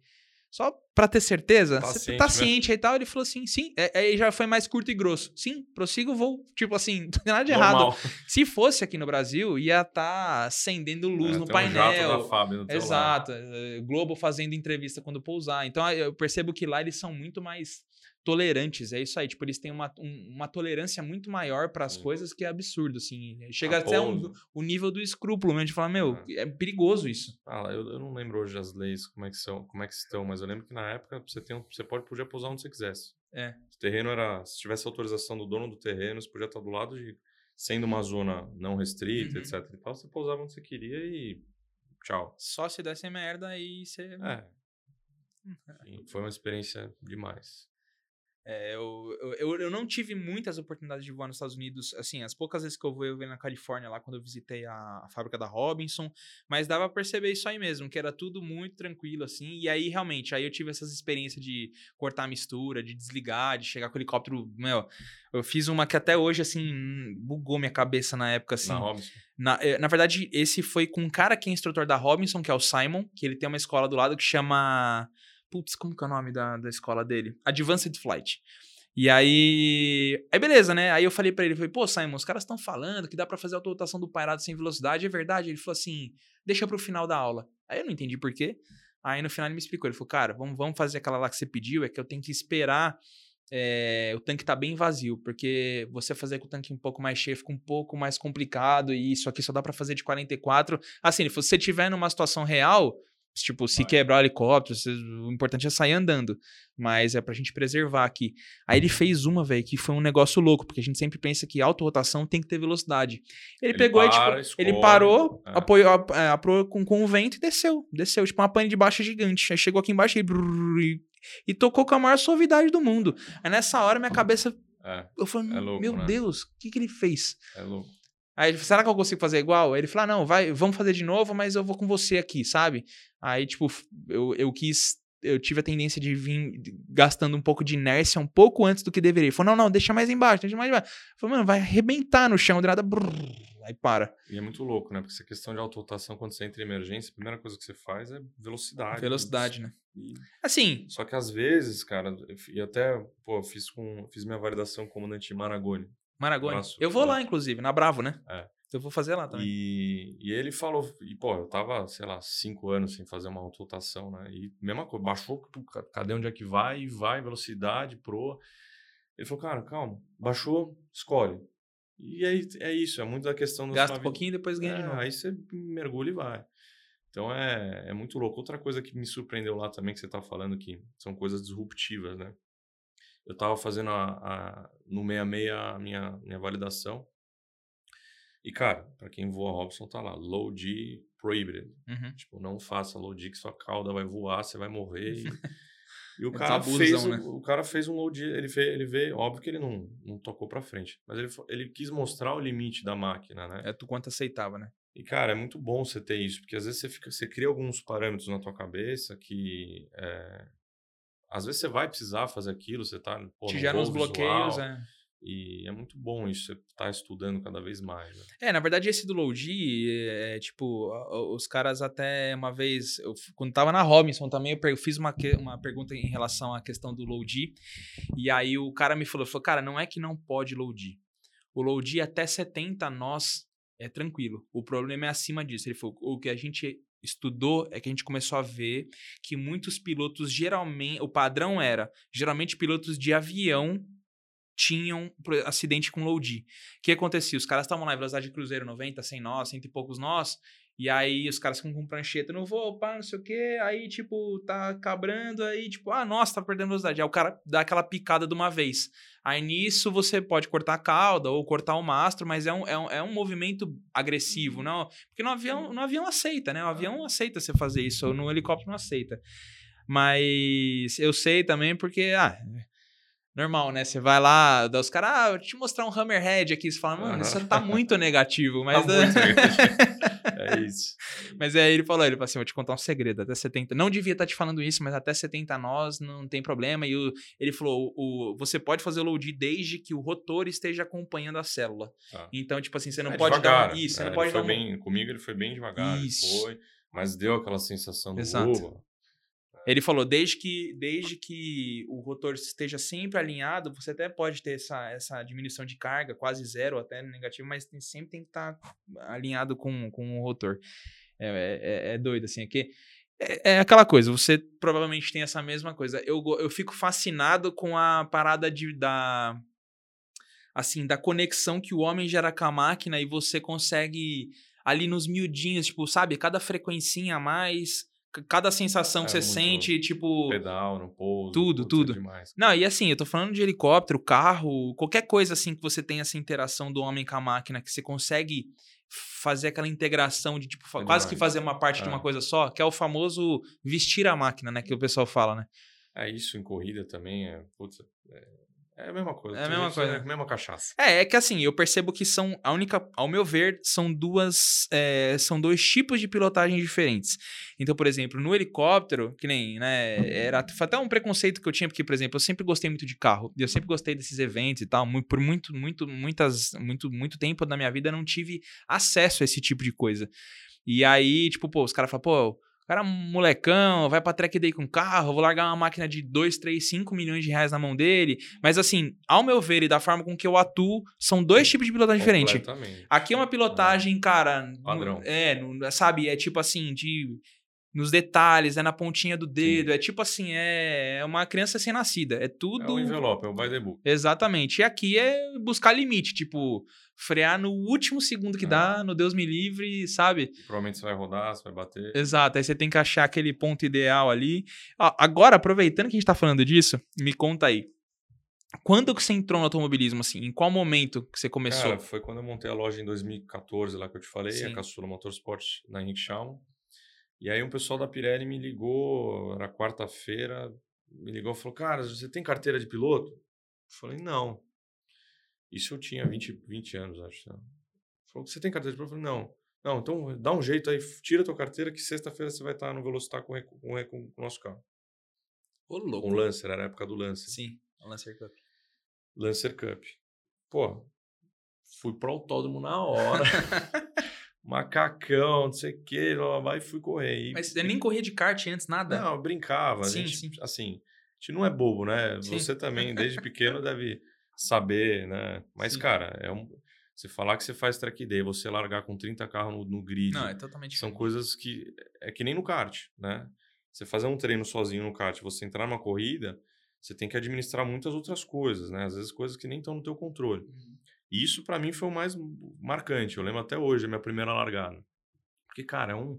só pra ter certeza, Tá você ciente, tá né? ciente aí e tal? Ele falou assim, sim. É- Aí já foi mais curto e grosso. Sim, prossiga o voo. Tipo assim, não tem nada de errado. Normal. Se fosse aqui no Brasil, ia estar acendendo luz É, no um painel. da Fábio no teu lado. Exato. eh, Globo fazendo entrevista quando pousar. Então eu percebo que lá eles são muito mais tolerantes. É isso aí. Tipo, eles têm uma, um- uma tolerância muito maior para as Sim. coisas que é absurdo, assim. Chega até um, o nível do escrúpulo mesmo de falar, meu, é perigoso isso. Ah, eu, eu não lembro hoje as leis, como é que são, como é que estão, mas eu lembro que na época você, tem, um- você pode, podia pousar onde você quisesse. É. O terreno era, se tivesse autorização do dono do terreno, você podia estar do lado de, sendo uma zona não restrita, Uhum. etc e tal, você pousava onde você queria e tchau. Só se desse merda aí você. É. Enfim, foi uma experiência demais. É, eu, eu- eu, não tive muitas oportunidades de voar nos Estados Unidos. Assim, as poucas vezes que eu voei, eu voei na Califórnia, lá quando eu visitei a, a fábrica da Robinson. Mas dava pra perceber isso aí mesmo, que era tudo muito tranquilo, assim. E aí, realmente, aí eu tive essas experiências de cortar a mistura, de desligar, de chegar com o helicóptero. Meu, eu fiz uma que até hoje, assim, bugou minha cabeça na época, assim. Na Robinson. Na, eh, na verdade, esse foi com um cara que é instrutor da Robinson, que é o Simon, que ele tem uma escola do lado que chama. Putz, como que é o nome da, da escola dele? Advanced Flight. E aí. Aí beleza, né? Aí eu falei pra ele, falei, pô, Simon, os caras estão falando que dá pra fazer a autorotação do pairado sem velocidade, é verdade? Ele falou assim, deixa pro final da aula. Aí eu não entendi por quê. Aí no final ele me explicou, ele falou, cara, vamos, vamos fazer aquela lá que você pediu, é que eu tenho que esperar é, o tanque tá bem vazio, porque você fazer com o tanque um pouco mais cheio fica um pouco mais complicado e isso aqui só dá pra fazer de 44. Assim, se você tiver numa situação real, tipo, se Vai. quebrar o helicóptero, você- o importante é sair andando, mas é pra gente preservar aqui. Aí ele fez uma, velho, que foi um negócio louco, porque a gente sempre pensa que autorrotação tem que ter velocidade. Ele, Ele pegou e, para, tipo, ele parou, é. apoiou, ap- é, apoiou com, com o vento e desceu, desceu, tipo uma pane de baixa gigante. Aí chegou aqui embaixo e, brrr, e, e tocou com a maior suavidade do mundo. Aí nessa hora minha cabeça, É, eu falei, É louco, meu né? Deus, o que, que ele fez? é louco. Aí ele falou, será que eu consigo fazer igual? Aí ele falou, ah, não, vai, vamos fazer de novo, mas eu vou com você aqui, sabe? Aí, tipo, eu, eu quis, eu tive a tendência de vir gastando um pouco de inércia um pouco antes do que deveria. Ele falou, não, não, deixa mais embaixo, deixa mais embaixo. Eu falei, mano, vai arrebentar no chão, de nada, brrr, aí para. E é muito louco, né? Porque essa questão de autorotação, quando você entra em emergência, a primeira coisa que você faz é velocidade. Velocidade, né? E- Assim, Só que às vezes, cara, e até, pô, fiz, com, fiz minha validação como comandante em Maragoni. Maragoni. Eu vou lá, inclusive, na Bravo, né? É. Eu vou fazer lá também. E, e ele falou, e pô, eu tava, sei lá, cinco anos sem fazer uma autorotação, né? E mesma coisa, baixou, cadê onde é que vai? Vai, velocidade, pro. Ele falou, cara, calma, baixou, escolhe. E aí é isso, é muito da questão da Gasta um pouquinho e depois ganha de É, novo. Aí você mergulha e vai. Então é, é muito louco. Outra coisa que me surpreendeu lá também, que você tá falando, que são coisas disruptivas, né? Eu tava fazendo a, a, no 66 a minha, minha validação. E, cara, para quem voa Robson, tá lá, low G prohibited. Uhum. Tipo, não faça low G que sua cauda vai voar, você vai morrer. E, e o, É cara fez, o- né? o, cara fez um low G, ele vê, ele vê, óbvio que ele não, não tocou pra frente, mas ele, ele quis mostrar o limite da máquina, né? É tu quanto aceitava, né? E, cara, é muito bom você ter isso, porque às vezes você, fica, você cria alguns parâmetros na tua cabeça que. é, às vezes você vai precisar fazer aquilo, você tá. Pô, Te gera uns bloqueios, visual, é. E é muito bom isso, você tá estudando cada vez mais. Né? É, na verdade, esse do Low G, é, tipo, os caras até uma vez, eu quando tava na Robinson também, eu fiz uma, uma pergunta em relação à questão do Low G, e aí o cara me falou, falou, cara, não é que não pode Low G. O Low G até 70 nós é tranquilo. O problema é acima disso. Ele falou, o que a gente estudou é que a gente começou a ver que muitos pilotos geralmente, o padrão era, geralmente pilotos de avião tinham acidente com low G. O que acontecia? Os caras estavam lá em velocidade de cruzeiro 90, 100 nós, cento e poucos nós, e aí os caras ficam com prancheta, não vou, pá, não sei o quê, aí tipo, tá cabrando, aí tipo, ah, nossa, tá perdendo velocidade. Aí o cara dá aquela picada de uma vez. Aí nisso você pode cortar a cauda ou cortar o mastro, mas é um, é um, é um movimento agressivo, não? Porque no avião, no avião aceita, né? O avião aceita você fazer isso, no helicóptero não aceita. Mas eu sei também porque, ah, normal, né? Você vai lá, dá os caras, ah, eu te mostrar um Hammerhead aqui. Você fala, mano, isso tá muito negativo. Mas, Tá muito negativo. é isso. mas aí ele falou, ele falou assim, vou te contar um segredo, até 70, não devia estar te falando isso, mas até 70 nós não tem problema. E o- ele falou, o, você pode fazer o load desde que o rotor esteja acompanhando a célula. Tá. Então, tipo assim, você não É pode devagar, dar isso, você é, não ele pode foi dar um, bem, Comigo ele foi bem devagar, Isso. foi, mas deu aquela sensação do Exato. uva. Ele falou, desde que, desde que o rotor esteja sempre alinhado, você até pode ter essa, essa diminuição de carga, quase zero, até negativo, mas tem- sempre tem que estar alinhado com, com o rotor. É, é- é doido, assim, aqui. É, é aquela coisa, você provavelmente tem essa mesma coisa. Eu, eu fico fascinado com a parada de, da. Assim, da conexão que o homem gera com a máquina e você consegue ali nos miudinhos, tipo, sabe, cada frequencinha a mais, cada sensação que É você muito sente, tipo. Pedal, no pouso. Tudo, é tudo. Não, e assim, eu tô falando de helicóptero, carro, qualquer coisa assim que você tenha essa interação do homem com a máquina, que você consegue fazer aquela integração de, tipo, É quase que fazer uma parte de uma É. coisa só, que é o famoso vestir a máquina, né? Que o pessoal fala, né? É isso em corrida também, é, putz, é, é a mesma coisa. É a mesma isso coisa. É a mesma cachaça. É, é que assim, eu percebo que são a única, ao meu ver, são duas, é, são dois tipos de pilotagem diferentes. Então, por exemplo, no helicóptero, que nem, né, era foi até um preconceito que eu tinha, porque, por exemplo, eu sempre gostei muito de carro, eu sempre gostei desses eventos e tal, por muito, muito, muitas, muito, muito tempo da minha vida eu não tive acesso a esse tipo de coisa. E aí, tipo, pô, os caras falam, pô, cara molecão, vai pra track day com carro, vou largar uma máquina de 2, 3, 5 milhões de reais na mão dele. Mas assim, ao meu ver e da forma com que eu atuo, são dois tipos de pilotagem diferentes. Aqui é uma pilotagem, cara. no- Padrão. é, no- sabe? É tipo assim, de. Nos detalhes, é na pontinha do dedo. É tipo assim, é, é uma criança recém-nascida. É É tudo. o envelope, é o by the book. Exatamente. E aqui é buscar limite, tipo, frear no último segundo que É. dá, no Deus me livre, sabe? Provavelmente você vai rodar, você vai bater. Exato, aí você tem que achar aquele ponto ideal ali. Ó, agora, aproveitando que a gente tá falando disso, me conta aí. Quando que você entrou no automobilismo, assim? Em qual momento que você começou? Cara, foi quando eu montei a loja em 2014, lá que eu te falei, Sim. a Caçula Motorsport na Henrique. E aí um pessoal da Pirelli me ligou, era quarta-feira, me ligou e falou, cara, você tem carteira de piloto? Eu falei, não. Isso eu tinha 20, 20 anos, acho. né? Falou, você tem carteira de piloto? Eu falei, não. Não, então dá um jeito aí, tira a tua carteira que sexta-feira você vai estar no Velocitar com, com, com, com o nosso carro. Ô, Com louco. o Lancer, era a época do Lancer. Sim, o Lancer Cup. Lancer Cup. Pô, fui pro autódromo na hora. Macacão, não sei o que, blá, blá, e fui correr. E- Mas você nem corria de kart antes, nada? Não, eu brincava. Sim, gente, sim. assim, a gente não é bobo, né? Sim. Você também, desde pequeno, deve saber, né? Mas, Sim. cara, é um... Você falar que você faz track day, você largar com 30 carros no, no grid, Não, é totalmente são diferente. coisas que... É que nem no kart, né? Você fazer um treino sozinho no kart, você entrar numa corrida, você tem que administrar muitas outras coisas, né? Às vezes coisas que nem estão no teu controle. Uhum. E isso para mim foi o mais marcante. Eu lembro até hoje, a minha primeira largada. Porque, cara, é um,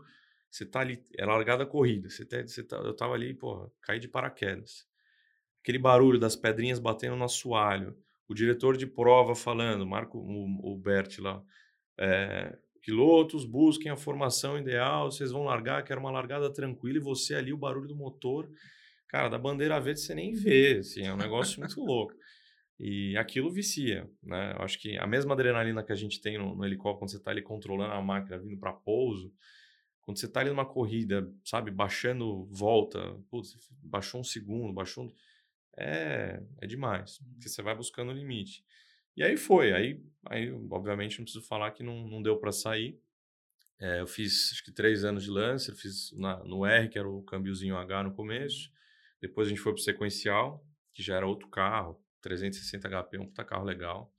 Você tá ali, é largada corrida. Você tá, você tá, eu tava ali, porra, caí de paraquedas. Aquele barulho das pedrinhas batendo no assoalho. O diretor de prova falando, Marco, o, o Bert lá, é, pilotos busquem a formação ideal, vocês vão largar, quero uma largada tranquila e você ali, o barulho do motor. Cara, da bandeira verde você nem vê, assim, é um negócio muito louco. E aquilo vicia, né? Eu acho que a mesma adrenalina que a gente tem no, no helicóptero quando você está ali controlando a máquina vindo para pouso, quando você está ali numa corrida, sabe, baixando volta, putz, baixou um segundo, baixou um... É, é demais, porque você vai buscando o limite. E aí foi, aí, aí obviamente não preciso falar que não, não deu para sair. É, eu fiz acho que três anos de Lancer, fiz na, no R, que era o câmbiozinho H no começo. Depois a gente foi para o sequencial, que já era outro carro, 360 HP, um puta carro legal.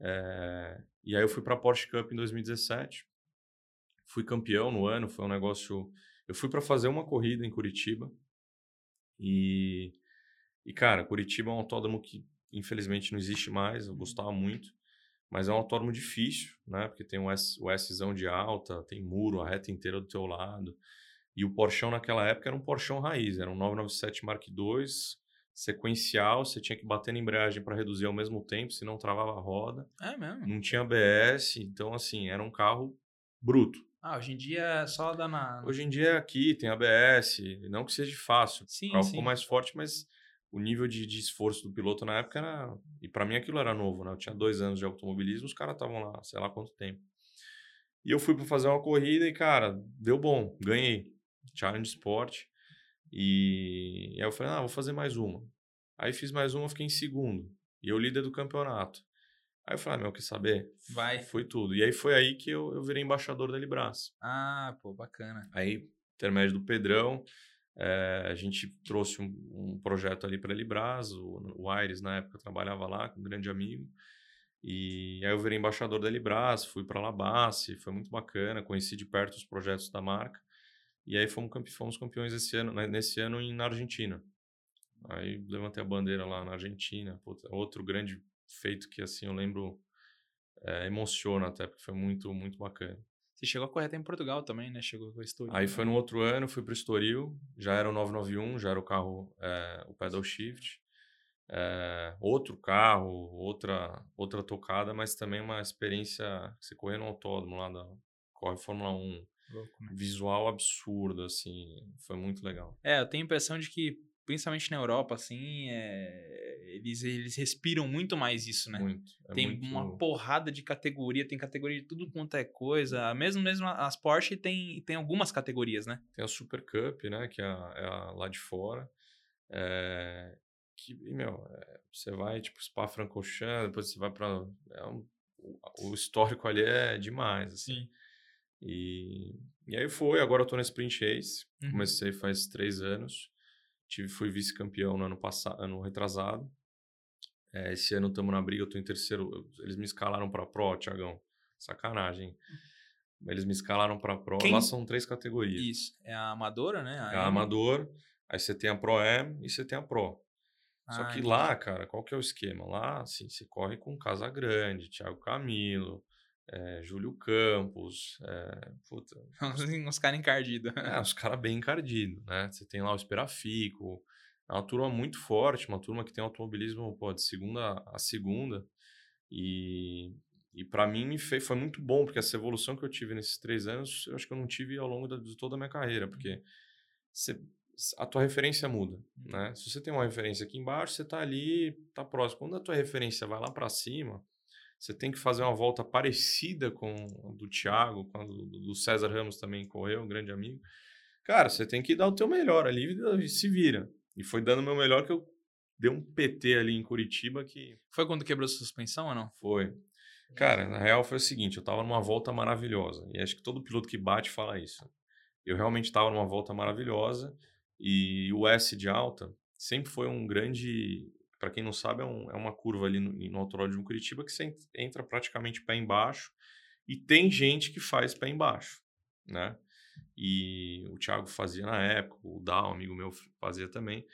É, e aí eu fui para a Porsche Cup em 2017 fui campeão no ano, foi um negócio. Eu fui para fazer uma corrida em Curitiba e, e cara, Curitiba é um autódromo que infelizmente não existe mais. Eu uhum. gostava muito, mas é um autódromo difícil, né? Porque tem o S, o Szão de alta, tem muro, a reta inteira do teu lado. E o Porschão naquela época era um Porschão raiz, era um 997 Mark II sequencial, você tinha que bater na embreagem para reduzir ao mesmo tempo, senão travava a roda. É mesmo? Não tinha ABS, então assim, era um carro bruto. Ah, hoje em dia é só dá na. Hoje em dia é aqui tem ABS, não que seja fácil. Sim, o carro sim. ficou mais forte, mas o nível de, de esforço do piloto na época era. E para mim aquilo era novo, né? Eu tinha dois anos de automobilismo, os caras estavam lá, sei lá quanto tempo. E eu fui para fazer uma corrida e, cara, deu bom, ganhei. Challenge Sport. E, e aí eu falei, ah, vou fazer mais uma. Aí fiz mais uma, fiquei em segundo. E eu líder do campeonato. Aí eu falei, ah, meu, quer saber? Vai. Foi tudo. E aí foi aí que eu, eu virei embaixador da Libras. Ah, pô, bacana. Aí, intermédio do Pedrão, é, a gente trouxe um, um projeto ali para a Libras, o, o Aires na época trabalhava lá, com um grande amigo. E aí eu virei embaixador da Libras, fui para Labasse, foi muito bacana, conheci de perto os projetos da marca. E aí fomos, campe fomos campeões esse ano, né, nesse ano na Argentina. Aí levantei a bandeira lá na Argentina, puta, outro grande feito que assim eu lembro é, emociona até, porque foi muito, muito bacana. Você chegou a correr até em Portugal também, né? Chegou com Estoril. Aí foi no outro ano, fui para o Estoril, já era o 991, já era o carro, é, o pedal shift. É, outro carro, outra outra tocada, mas também uma experiência, você correr no autódromo lá da corre Fórmula 1, Louco, né? visual absurdo, assim, foi muito legal. É, eu tenho a impressão de que principalmente na Europa, assim, é, eles, eles respiram muito mais isso, né? Muito. É tem muito... uma porrada de categoria, tem categoria de tudo quanto é coisa. Mesmo mesmo as Porsche tem, tem algumas categorias, né? Tem a Super Cup, né? Que é, a, é a lá de fora. É, que, meu, é, você vai, tipo, Spa-Francorchamps, depois você vai para é um, o, o histórico ali é demais, assim. Sim. E, e aí foi, agora eu tô na Sprint Ace. Uhum. Comecei faz três anos. Tive, fui vice-campeão no ano passado, ano retrasado. É, esse ano estamos na briga, eu tô em terceiro. Eles me escalaram para Pro, Tiagão. Sacanagem. Eles me escalaram para Pro. Quem? Lá são três categorias. Isso. É a amadora, né? É a amador, aí você tem a Pro M e você tem a Pro. Só Ah, que entendi. lá, cara, qual que é o esquema? Lá, assim, você corre com Casa Grande, Thiago Camilo, é, Júlio Campos, é, puta, Uns caras encardidos. é, os caras bem encardidos, né? Você tem lá o Esperafico, é uma turma muito forte, uma turma que tem automobilismo pô, de segunda a segunda. E, e para mim me fez, foi muito bom, porque essa evolução que eu tive nesses três anos, eu acho que eu não tive ao longo da- de toda a minha carreira, porque você- a tua referência muda, né? Se você tem uma referência aqui embaixo, você tá ali, tá próximo. Quando a tua referência vai lá para cima, você tem que fazer uma volta parecida com a do Thiago, com a do, do César Ramos também correu, um grande amigo. Cara, você tem que dar o teu melhor ali e se vira. E foi dando o meu melhor que eu dei um PT ali em Curitiba que Foi quando quebrou a suspensão ou não? foi. Cara, na real foi o seguinte, eu tava numa volta maravilhosa. E acho que todo piloto que bate fala isso. Eu realmente tava numa volta maravilhosa e o S de alta sempre foi um grande, para quem não sabe, é, um- é uma curva ali no, no autódromo de Curitiba que você en- entra praticamente pé embaixo e tem gente que faz pé embaixo, né? E o Thiago fazia na época, o Dal, um amigo meu, fazia também.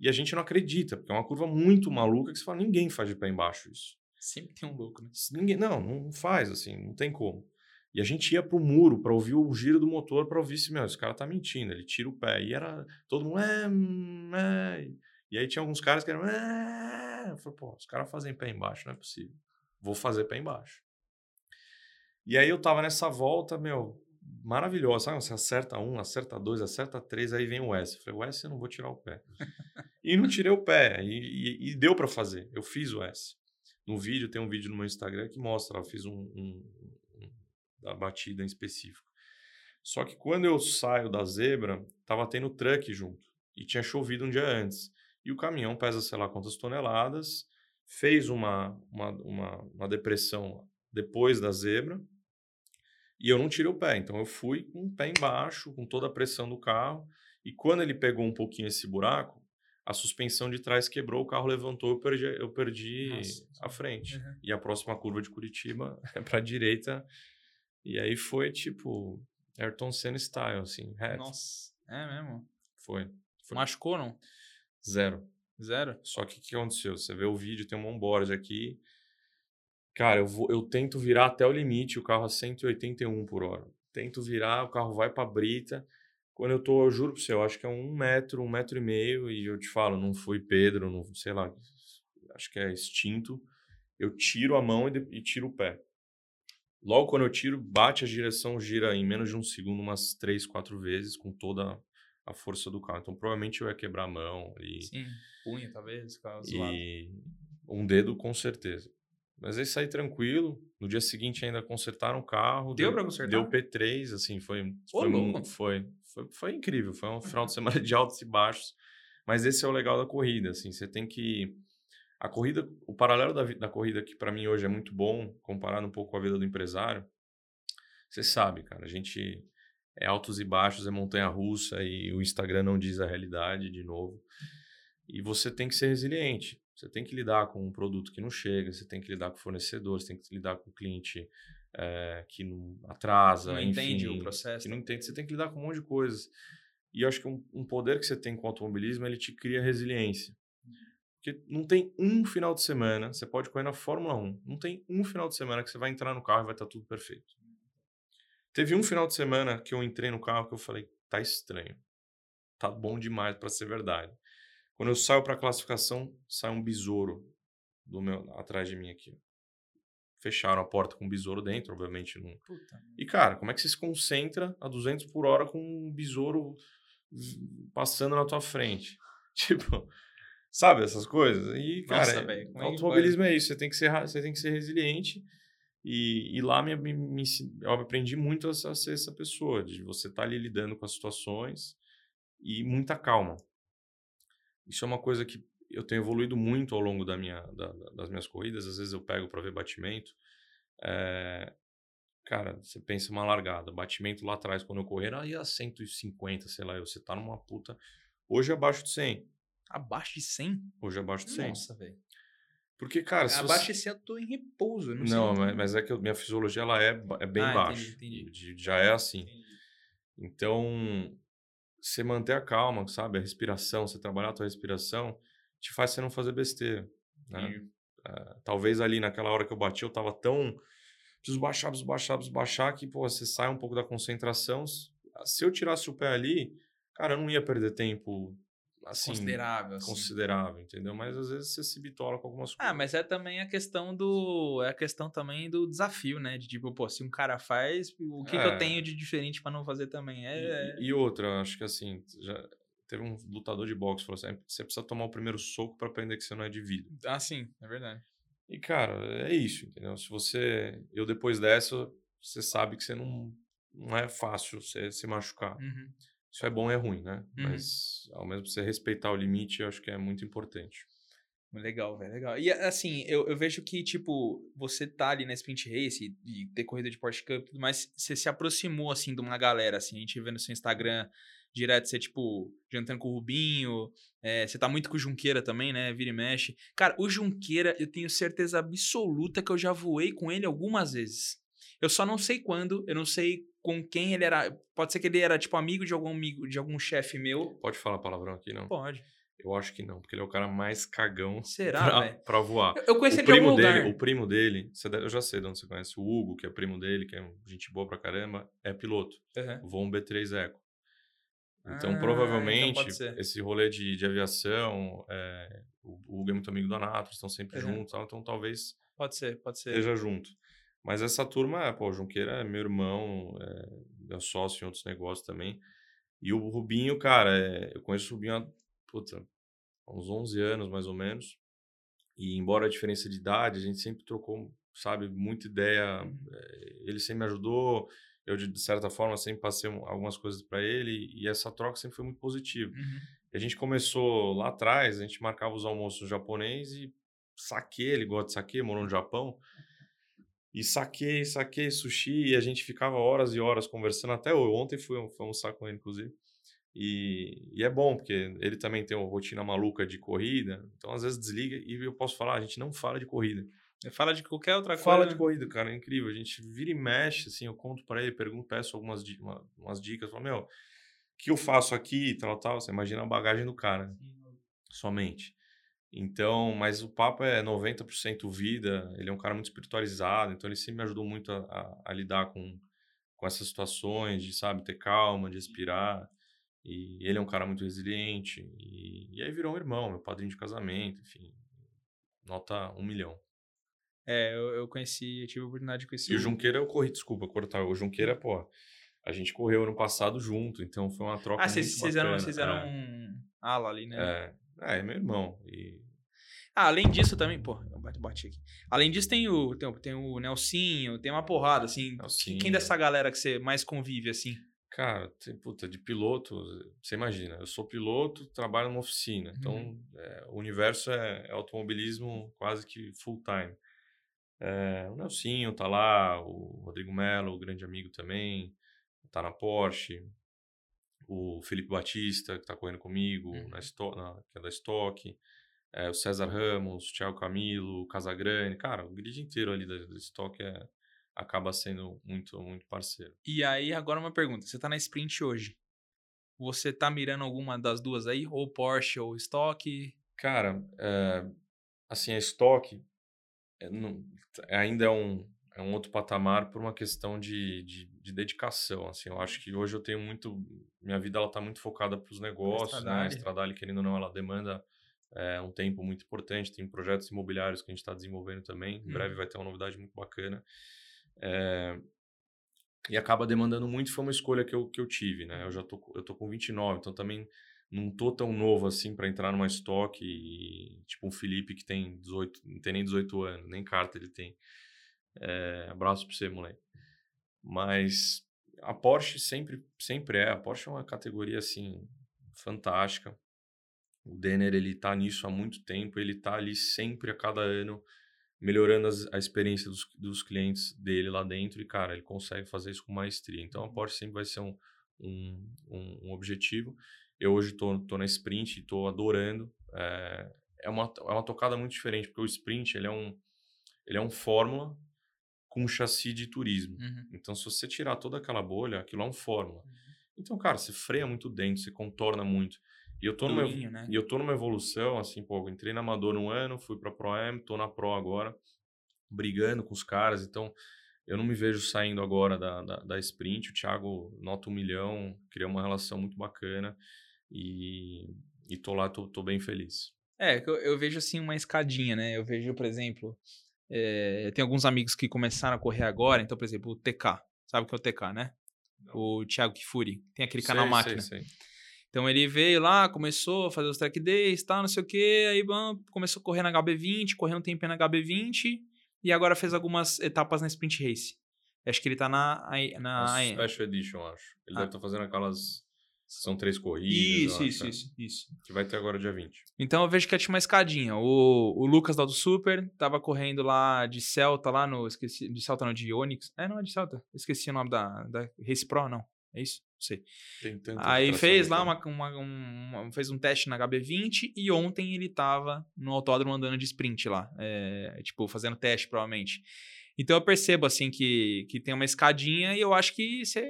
E a gente não acredita, porque é uma curva muito maluca que você fala, ninguém faz de pé embaixo isso. Sempre tem um louco, né? Ninguém, não, não faz assim, não tem como. E a gente ia pro muro para ouvir o giro do motor para ouvir se, meu, esse cara tá mentindo, ele tira o pé. E era todo mundo, é, hum, é. E aí tinha alguns caras que eram, é. Eu falei, pô, os caras fazem pé embaixo, não é possível. Vou fazer pé embaixo. E aí eu tava nessa volta, meu, maravilhosa. Sabe? Você acerta um, acerta dois, acerta três, aí vem o S. Eu falei, o S eu não vou tirar o pé. e não tirei o pé. E, e, e deu para fazer. Eu fiz o S. No vídeo, tem um vídeo no meu Instagram que mostra, eu fiz um, um, um da batida em específico. Só que quando eu saio da zebra, tava tendo truck junto. E tinha chovido um dia antes. E o caminhão pesa, sei lá quantas toneladas, fez uma, uma, uma, uma depressão depois da zebra, e eu não tirei o pé. Então eu fui com o pé embaixo, com toda a pressão do carro. E quando ele pegou um pouquinho esse buraco, a suspensão de trás quebrou, o carro levantou, eu perdi, eu perdi Nossa. a frente. Uhum. E a próxima curva de Curitiba é para a direita. E aí foi tipo Ayrton Senna style, assim. Reto. Nossa, é mesmo? Foi. foi. Machucou, não? Zero. Zero? Só que o que aconteceu? Você vê o vídeo, tem um onboard aqui. Cara, eu, vou, eu tento virar até o limite, o carro a 181 por hora. Tento virar, o carro vai pra brita. Quando eu tô, eu juro pra você, eu acho que é um metro, um metro e meio, e eu te falo, não fui Pedro, não sei lá, acho que é extinto. Eu tiro a mão e, e tiro o pé. Logo quando eu tiro, bate a direção, gira em menos de um segundo umas três, quatro vezes, com toda a força do carro. Então provavelmente eu ia quebrar a mão. E, Sim, punho talvez, E um dedo com certeza. Mas aí saí tranquilo. No dia seguinte ainda consertaram o carro. Deu, deu para consertar? Deu P3, assim, foi foi, um, foi, foi, foi incrível. Foi um final de semana de altos e baixos. Mas esse é o legal da corrida, assim, você tem que a corrida, o paralelo da, da corrida que para mim hoje é muito bom, comparado um pouco com a vida do empresário. Você sabe, cara, a gente é altos e baixos, é montanha russa e o Instagram não diz a realidade de novo. E você tem que ser resiliente. Você tem que lidar com um produto que não chega, você tem que lidar com o fornecedor, você tem que lidar com o cliente é, que não atrasa, não enfim, entende o processo. Que não entende, você tem que lidar com um monte de coisas. E eu acho que um, um poder que você tem com o automobilismo, ele te cria resiliência. Porque não tem um final de semana, você pode correr na Fórmula 1, não tem um final de semana que você vai entrar no carro e vai estar tudo perfeito. Teve um final de semana que eu entrei no carro que eu falei, tá estranho. Tá bom demais para ser verdade. Quando eu saio para classificação, sai um besouro do meu, atrás de mim aqui. Fecharam a porta com um besouro dentro, obviamente. Não... Puta. E, cara, como é que você se concentra a 200 por hora com um besouro passando na tua frente? Tipo, sabe essas coisas? E, Nossa, cara, véio, é automobilismo é isso. Você tem que ser, você tem que ser resiliente. E, e lá me, me, me, eu aprendi muito a, a ser essa pessoa, de você estar tá ali lidando com as situações e muita calma. Isso é uma coisa que eu tenho evoluído muito ao longo da minha, da, das minhas corridas. Às vezes eu pego para ver batimento. É, cara, você pensa uma largada. Batimento lá atrás, quando eu correr, aí a 150, sei lá, você tá numa puta. Hoje é abaixo de 100. Abaixo de 100? Hoje é abaixo de 100. Nossa, velho. Porque, cara. Se abaixo de 100 eu tô em repouso. Não, não mas, mas, é que a minha fisiologia ela é, é bem ah, baixa. Entendi, entendi. já é assim. Entendi. Então, você manter a calma, sabe? A respiração, você trabalhar a tua respiração, te faz você não fazer besteira, né? Uh, talvez ali naquela hora que eu bati, eu tava tão preciso baixar, preciso baixar, preciso baixar, que, pô, você sai um pouco da concentração. Se eu tirasse o pé ali, cara, eu não ia perder tempo assim, considerável, assim. considerável, entendeu? Mas às vezes você se bitola com algumas coisas. Ah, mas é também a questão do é a questão também do desafio, né? De tipo, pô, se um cara faz, o que, é. que eu é. tenho de diferente para não fazer também? É, e, é e, outra, acho que assim, já teve um lutador de boxe que falou assim, você precisa tomar o primeiro soco para aprender que você não é de vidro. Ah, sim, é verdade. E cara, é isso, entendeu? Se você, eu depois dessa, você sabe que você não não é fácil você se machucar. Uhum. Isso é bom e é ruim, né? Uhum. Mas ao mesmo você respeitar o limite, eu acho que é muito importante. Legal, velho, legal. E assim, eu, eu vejo que, tipo, você tá ali na Sprint Race e, e ter corrida de Porsche Cup e tudo mais, você se aproximou, assim, de uma galera, assim, a gente vê no seu Instagram direto, você, tipo, jantando com o Rubinho, é, você tá muito com o Junqueira também, né, vira e mexe. Cara, o Junqueira, eu tenho certeza absoluta que eu já voei com ele algumas vezes. Eu só não sei quando, eu não sei com quem ele era. Pode ser que ele era, tipo, amigo de algum amigo, de algum chefe meu. Pode falar palavrão aqui, não? Pode. Eu acho que não, porque ele é o cara mais cagão Será, pra, pra voar. Eu conheci o ele de primo dele, lugar. o primo dele, deve- eu já sei de onde você conhece, o Hugo, que é primo dele, que é gente boa pra caramba, é piloto. Uhum. Voa um B3 Eco. Ah, Então, então provavelmente, ser. esse rolê de, de aviação, é, o o Hugo é muito amigo do Anato, estão sempre Uhum. juntos, então talvez Pode ser, pode ser. esteja junto. Mas essa turma, pô, o Junqueira é meu irmão, é meu sócio em outros negócios também. E o Rubinho, cara, é, eu conheço o Rubinho há, puta, há uns 11 anos, mais ou menos. E embora a diferença de idade, a gente sempre trocou, sabe, muita ideia. Uhum. eh, Ele sempre me ajudou, eu, de certa forma, sempre passei um- algumas coisas para ele. E essa troca sempre foi muito positiva. Uhum. A gente começou lá atrás, a gente marcava os almoços japonês e saque, ele gosta de saque, morou no Japão. E saquei, saquei sushi, e a gente ficava horas e horas conversando. Até eu- ontem fui, fui almoçar com ele, inclusive. E, e é bom, porque ele também tem uma rotina maluca de corrida. Então, às vezes, desliga e eu posso falar, a gente não fala de corrida. Fala de qualquer outra Fala coisa. de corrida, cara, é incrível. A gente vira e mexe, assim, eu conto para ele, pergunto, peço algumas di- uma- umas dicas. Falo, meu, o que eu faço aqui, tal, tal. Você imagina a bagagem do cara, né? somente. Então, mas o papo é 90% vida, ele é um cara muito espiritualizado, então ele sempre me ajudou muito a, a- a lidar com, com essas situações, de, sabe, ter calma, de respirar. E ele é um cara muito resiliente. E, e aí virou um irmão, meu padrinho de casamento, enfim. Nota um milhão. É, eu, eu conheci, eu tive a oportunidade de conhecer. E o Junqueira eu corri, desculpa cortar, o Junqueira, pô, a gente correu ano passado junto, então foi uma troca Ah, vocês vocês eram, vocês é. eram um ala ali, né? É, é, é meu irmão. E Ah, além disso também, pô, eu bati, aqui. Além disso tem o, tem, o- tem o Nelsinho, tem uma porrada, assim. Nelsinho. Quem dessa galera que você mais convive, assim? Cara, tem, puta, de piloto, você imagina, eu sou piloto, trabalho numa oficina, então Uhum. é, o universo é, é automobilismo quase que full time. É, o Nelsinho tá lá, o Rodrigo Melo, grande amigo também, tá na Porsche, o Felipe Batista, que tá correndo comigo, Uhum. na, na- que é da Stock, é, o César Ramos, o Thiago Camilo, o Casagrande, cara, o grid inteiro ali da Stock é, acaba sendo muito, muito parceiro. E aí, agora uma pergunta. Você tá na sprint hoje. Você tá mirando alguma das duas aí? Ou Porsche ou Stock? Cara, é, assim, a estoque é, não- ainda é um, é um outro patamar por uma questão de, de, de dedicação, assim, eu acho que hoje eu tenho muito, minha vida ela tá muito focada para os negócios, né, a Stradale. Stradale, querendo ou não, ela demanda é, um tempo muito importante, tem projetos imobiliários que a gente está desenvolvendo também, em breve Uhum. vai ter uma novidade muito bacana, é, e acaba demandando muito, foi uma escolha que eu, que eu tive, né, eu já tô, com- eu tô com 29, então também não tô tão novo assim para entrar numa estoque e, tipo um Felipe que tem 18, não tem nem 18 anos, nem carta ele tem. É, abraço pra você, moleque. Mas a Porsche sempre, sempre é. A Porsche é uma categoria assim fantástica. O Denner ele tá nisso há muito tempo, ele tá ali sempre a cada ano melhorando as- a experiência dos, dos clientes dele lá dentro e cara, ele consegue fazer isso com maestria. Então a Porsche sempre vai ser um, um, um, um objetivo. Eu hoje tô, tô na sprint e tô adorando. É, é, uma, é uma tocada muito diferente, porque o sprint ele é um, ele é um fórmula com um chassi de turismo. Uhum. Então, se você tirar toda aquela bolha, aquilo é um fórmula. Então, cara, você freia muito dentro, você contorna muito. E eu tô numa, Durinho, né? e eu tô numa evolução, assim, pô, entrei na Amador um ano, fui pra Pro M, tô na Pro agora, brigando com os caras, então eu não me vejo saindo agora da, da, da sprint. O Thiago nota um milhão, criou uma relação muito bacana e, e tô lá, tô, tô bem feliz. É, eu, eu vejo assim uma escadinha, né? Eu vejo, por exemplo, é, tem alguns amigos que começaram a correr agora, então, por exemplo, o TK. Sabe o que é o TK, né? O Thiago Kifuri. Tem aquele canal Sei, máquina. sei, sei. Então ele veio lá, começou a fazer os track days, tal, não sei o quê, aí bam, começou a correr na HB20, correu um tempo na HB20 e agora fez algumas etapas na Sprint Race. Acho que ele tá na A na Special Edition, acho. Ele Ah. deve estar fazendo aquelas. São três corridas. Isso, eu isso, acho, é. isso, isso. Que vai ter agora dia 20. Então eu vejo que tinha uma escadinha. O, o Lucas lá do Super tava correndo lá de Celta, lá no. Esqueci. De Celta não, de Onix. É, não é de Celta. Esqueci o nome da, da Race Pro, não. É isso? Não sei. Tem tanta Aí fez lá uma, uma- um- uma- fez um teste na HB20 e ontem ele tava no autódromo andando de sprint lá. É, tipo, fazendo teste, provavelmente. Então eu percebo, assim, que, que tem uma escadinha e eu acho que você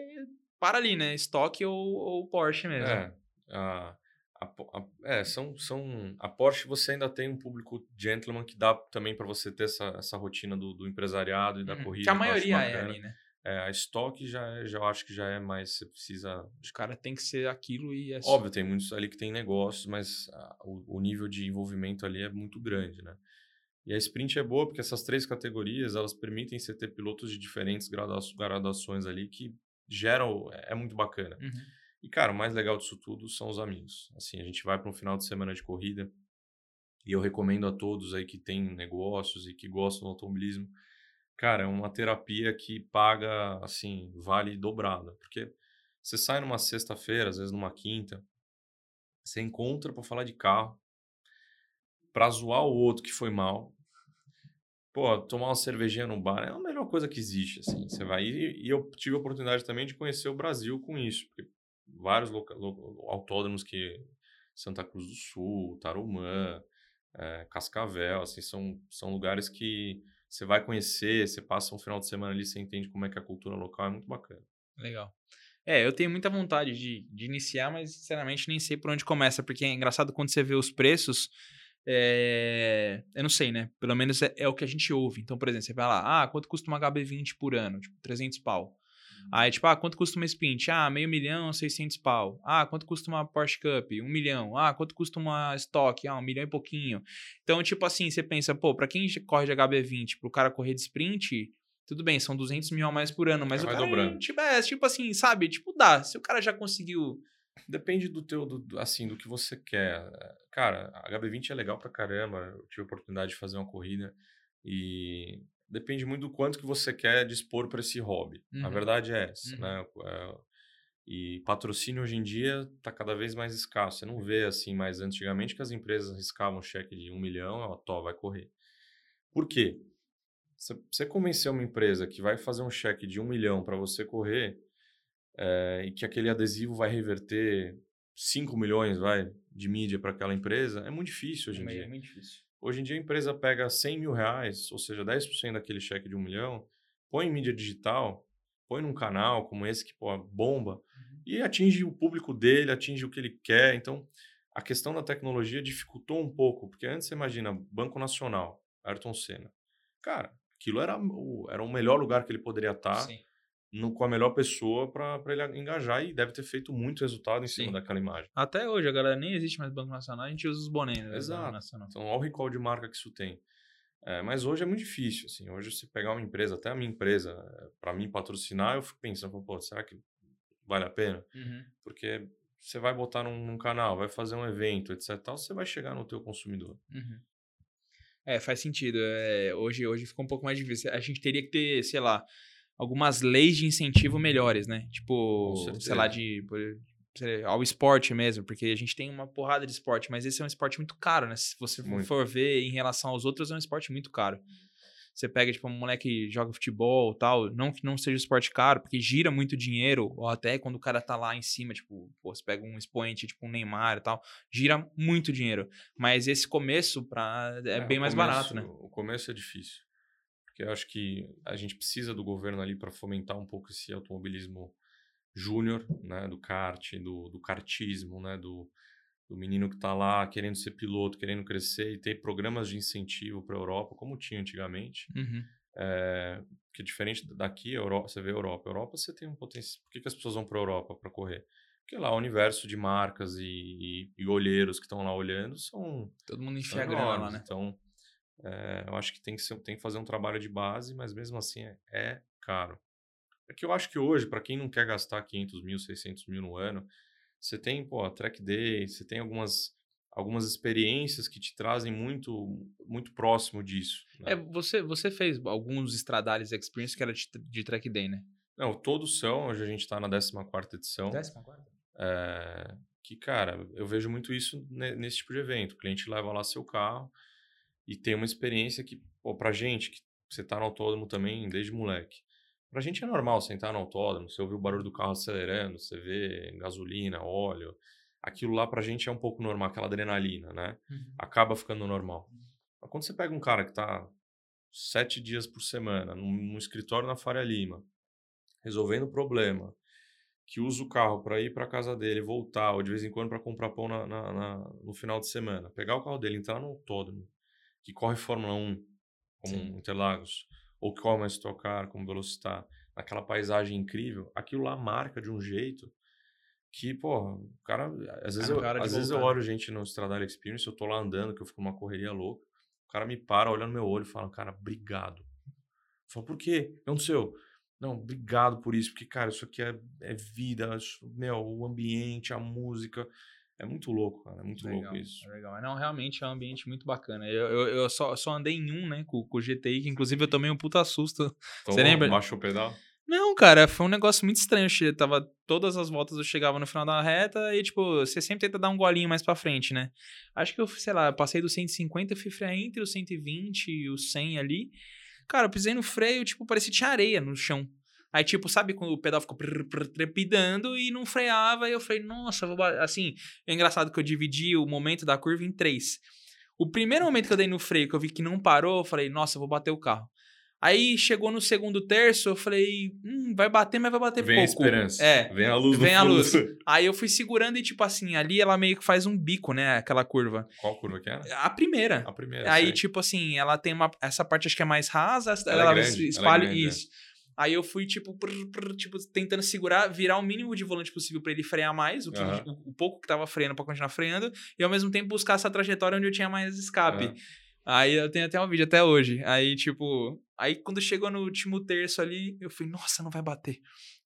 para ali, né? Stock ou, ou Porsche mesmo. É. A, A, a, é, são, são. A Porsche você ainda tem um público gentleman que dá também para você ter essa, essa rotina do, do empresariado e da uhum, corrida. Que a maioria é ali, né? É, a estoque já, é, já acho que já é mais. Você precisa. Os caras tem que ser aquilo e é Óbvio, tem muitos ali que tem negócios, mas a, o, o, nível de envolvimento ali é muito grande, né? E a sprint é boa porque essas três categorias elas permitem você ter pilotos de diferentes graduações ali que geram. É, é muito bacana. Uhum. E, cara, o mais legal disso tudo são os amigos. Assim, a gente vai para um final de semana de corrida e eu recomendo a todos aí que têm negócios e que gostam do automobilismo cara, é uma terapia que paga, assim, vale dobrada. Porque você sai numa sexta-feira, às vezes numa quinta, você encontra para falar de carro, para zoar o outro que foi mal. Pô, tomar uma cervejinha no bar é a melhor coisa que existe, assim. Você vai e, e eu tive a oportunidade também de conhecer o Brasil com isso, porque vários autódromos que Santa Cruz do Sul, Tarumã, é, Cascavel, assim, são, são lugares que você vai conhecer, você passa um final de semana ali, você entende como é que é a cultura local, é muito bacana. Legal. É, eu tenho muita vontade de, de iniciar, mas sinceramente nem sei por onde começa, porque é engraçado quando você vê os preços, é... eu não sei, né? Pelo menos é, é, o que a gente ouve. Então, por exemplo, você vai lá, ah, quanto custa uma HB20 por ano? Tipo, 300 pau. Aí, tipo, ah, quanto custa uma Sprint? Ah, meio milhão, 600 pau. Ah, quanto custa uma Porsche Cup? Um milhão. Ah, quanto custa uma Stock? Ah, um milhão e pouquinho. Então, tipo assim, você pensa, pô, pra quem corre de HB20, pro cara correr de Sprint, tudo bem, são 200 mil a mais por ano, mas é, o cara, dobrando. Tipo, é, tipo assim, sabe? Tipo, dá. Se o cara já conseguiu... Depende do teu, do, assim, do que você quer. Cara, a HB20 é legal pra caramba. Eu tive a oportunidade de fazer uma corrida e depende muito do quanto que você quer dispor para esse hobby. Uhum. A verdade é essa, uhum. né? É, e patrocínio hoje em dia está cada vez mais escasso. Você não vê assim mais antigamente que as empresas arriscavam um cheque de um milhão, ó, tó, vai correr. Por quê? Você convencer uma empresa que vai fazer um cheque de um milhão para você correr é, e que aquele adesivo vai reverter 5 milhões vai, de mídia para aquela empresa, é muito difícil hoje em é, dia. É muito difícil. Hoje em dia a empresa pega 100 mil reais, ou seja, 10% daquele cheque de um milhão, põe em mídia digital, põe num canal como esse que pô, bomba uhum. e atinge o público dele, atinge o que ele quer. Então, a questão da tecnologia dificultou um pouco, porque antes você imagina, Banco Nacional, Ayrton Senna. Cara, aquilo era o, era o melhor lugar que ele poderia estar. Sim no, com a melhor pessoa para ele engajar e deve ter feito muito resultado em cima Sim. daquela imagem. Até hoje, a galera nem existe mais Banco Nacional, a gente usa os bonés. Né, Exato. Então, olha o recall de marca que isso tem. É, mas hoje é muito difícil, assim. Hoje, você pegar uma empresa, até a minha empresa, é, para mim patrocinar, eu fico pensando, pô, será que vale a pena? Uhum. Porque você vai botar num, num, canal, vai fazer um evento, etc. Tal, você vai chegar no teu consumidor. Uhum. É, faz sentido. É, hoje, hoje ficou um pouco mais difícil. A gente teria que ter, sei lá, algumas leis de incentivo melhores, né? Tipo, sei lá, de ao esporte mesmo, porque a gente tem uma porrada de esporte, mas esse é um esporte muito caro, né? Se você muito. for ver em relação aos outros, é um esporte muito caro. Você pega, tipo, um moleque que joga futebol tal, não que não seja um esporte caro, porque gira muito dinheiro, ou até quando o cara tá lá em cima, tipo, pô, você pega um expoente, tipo um Neymar e tal, gira muito dinheiro. Mas esse começo pra, é, é bem mais começo, barato, né? O começo é difícil porque eu acho que a gente precisa do governo ali para fomentar um pouco esse automobilismo júnior, né, do kart, do, do kartismo, né, do, do menino que está lá querendo ser piloto, querendo crescer e ter programas de incentivo para a Europa, como tinha antigamente. Uhum. É, que diferente daqui, Europa, você vê a Europa. A Europa você tem um potencial. Por que, que as pessoas vão para a Europa para correr? Porque lá o universo de marcas e, e, e olheiros que estão lá olhando são. Todo mundo grana lá, né? Então, é, eu acho que tem que, ser, tem que fazer um trabalho de base, mas mesmo assim é, é caro. É que eu acho que hoje, para quem não quer gastar 500 mil, 600 mil no ano, você tem, pô, a track day, você tem algumas, algumas experiências que te trazem muito muito próximo disso. Né? É, você, você fez alguns Stradales Experience que era de, de track day, né? Não, todos são. Hoje a gente está na 14 edição. 14? É, que, cara, eu vejo muito isso nesse tipo de evento. O cliente leva lá seu carro, e tem uma experiência que, pô, pra gente, que você tá no autódromo também desde moleque. Pra gente é normal sentar no autódromo, você ouvir o barulho do carro acelerando, você vê gasolina, óleo. Aquilo lá pra gente é um pouco normal, aquela adrenalina, né? Uhum. Acaba ficando normal. Mas quando você pega um cara que tá sete dias por semana num, num escritório na Faria Lima, resolvendo problema, que usa o carro para ir para casa dele, voltar, ou de vez em quando para comprar pão na, na, na, no final de semana, pegar o carro dele, entrar no autódromo, que corre Fórmula 1, como Sim. Interlagos, ou que corre uma Stock Car, como Velocitar, naquela paisagem incrível, aquilo lá marca de um jeito que, pô, o cara. Às vezes, eu, às vezes eu olho gente no Stradale Experience, eu tô lá andando, que eu fico numa correria louca, o cara me para, olha no meu olho e fala, cara, obrigado. Eu falo, por quê? Não sei. Não, obrigado por isso, porque, cara, isso aqui é, é vida, meu, o ambiente, a música. É muito louco, cara. É muito legal, louco isso. É legal. Não, realmente é um ambiente muito bacana. Eu, eu, eu só, só andei em um, né, com, com o GTI, que inclusive eu tomei um puta susto. Você lembra? Baixou o pedal? Não, cara, foi um negócio muito estranho. Eu tava todas as voltas eu chegava no final da reta e tipo, você sempre tenta dar um golinho mais para frente, né? Acho que eu, sei lá, passei do 150, fui frear entre o 120 e o 100 ali. Cara, eu pisei no freio, tipo, parecia que tinha areia no chão. Aí, tipo, sabe quando o pedal ficou trepidando e não freava, e eu falei, nossa, vou assim, é engraçado que eu dividi o momento da curva em três. O primeiro momento que eu dei no freio, que eu vi que não parou, eu falei, nossa, eu vou bater o carro. Aí chegou no segundo terço, eu falei, hum, vai bater, mas vai bater Vem pouco. Vem a esperança. É. Vem a luz Vem a luz. Aí eu fui segurando e, tipo assim, ali ela meio que faz um bico, né? Aquela curva. Qual curva que era? A primeira. A primeira. Aí, sei. tipo assim, ela tem uma. Essa parte acho que é mais rasa, ela, ela é grande, espalha ela é grande, isso. Aí eu fui, tipo, prr, prr, tipo, tentando segurar, virar o mínimo de volante possível para ele frear mais, o, que, Aham. o, o pouco que tava freando para continuar freando, e ao mesmo tempo buscar essa trajetória onde eu tinha mais escape. Aham. Aí eu tenho até um vídeo até hoje. Aí, tipo, aí quando chegou no último terço ali, eu falei, nossa, não vai bater.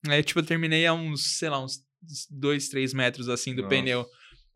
Aí, tipo, eu terminei a uns, sei lá, uns dois, três metros assim do Nossa. pneu.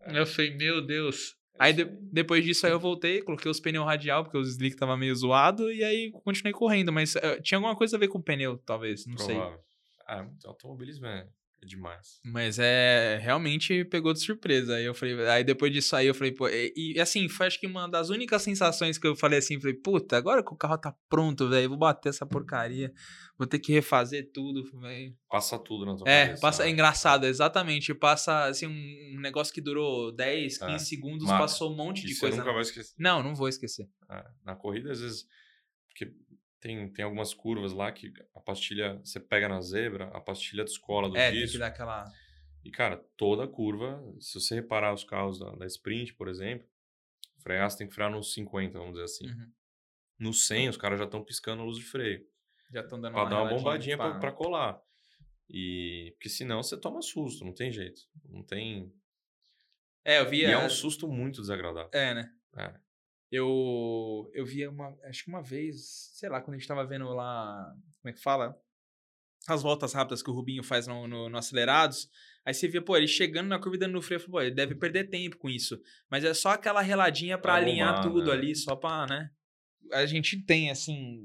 É. Eu falei, meu Deus. Aí de- depois disso aí eu voltei, coloquei os pneus radial, porque os slick tava meio zoado, e aí continuei correndo, mas eh, tinha alguma coisa a ver com o pneu, talvez, não sei. Provável. Ah, automobilismo é, é demais. Mas é, realmente pegou de surpresa. Aí eu falei, aí depois disso aí eu falei, pô, e, e, assim, foi acho que uma das únicas sensações que eu falei assim, falei, puta, agora que o carro tá pronto, velho, vou bater essa porcaria, vou ter que refazer tudo, velho. Passa tudo na tua É, cabeça. passa, é né? engraçado, exatamente, passa assim um, um negócio que durou 10, 15 É, segundos, marca. passou um monte de você coisa. nunca vai esquecer. Não, não vou esquecer. É, na corrida, às vezes, porque tem, tem algumas curvas lá que a pastilha, você pega na zebra, a pastilha descola do É, tem que disco. dar aquela E, cara, toda curva, se você reparar os carros da, da Sprint, por exemplo, frear, você tem que frear nos 50, vamos dizer assim. Uhum. No 100, os caras já estão piscando a luz de freio. Já estão dando Pra uma dar uma bombadinha pra, pra colar. E, porque senão você toma susto, não tem jeito. Não tem... É, eu vi E é um susto muito desagradável. É, né? É. Eu, eu via uma, acho que uma vez, sei lá, quando a gente tava vendo lá, como é que fala? As voltas rápidas que o Rubinho faz no, no, no acelerados. Aí você via, pô, ele chegando na curva e dando no freio, eu falei, pô, ele deve perder tempo com isso. Mas é só aquela reladinha pra Pra alinhar tudo né? ali, só pra, né? A gente tem, assim,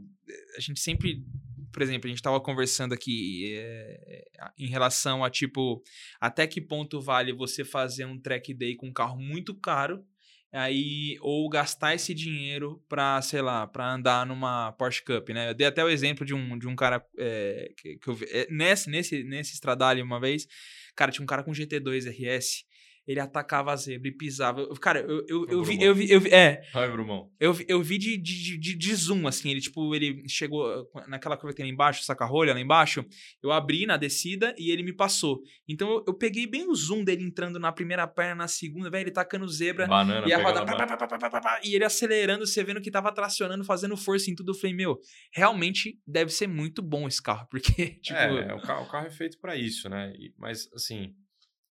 a gente sempre, por exemplo, a gente tava conversando aqui é, em relação a, tipo, até que ponto vale você fazer um track day com um carro muito caro aí ou gastar esse dinheiro pra, sei lá, pra andar numa Porsche Cup, né? Eu dei até o exemplo de um, de um cara é, que, que eu vi, é, nesse, nesse, nesse Stradale uma vez, cara, tinha um cara com GT2 RS, ele atacava a zebra e pisava. Eu- Cara, eu, eu, eu, vi, eu vi, eu vi, é, Ai, Brumão. eu, vi- eu vi de, de, de, de zoom, assim, ele, tipo, ele chegou uh, naquela curva que tem lá embaixo, saca-rolha lá embaixo, eu abri na descida e ele me passou. Então eu, eu peguei bem o zoom dele entrando na primeira perna, na segunda, velho, ele tacando zebra, Banana e a roda, pá, pá, pá, pá, pá, e ele acelerando, você vendo que tava tracionando, fazendo força em tudo, eu falei, meu, realmente deve ser muito bom esse carro, porque, tipo... É, o carro, o carro é feito pra isso, né? E- mas, assim,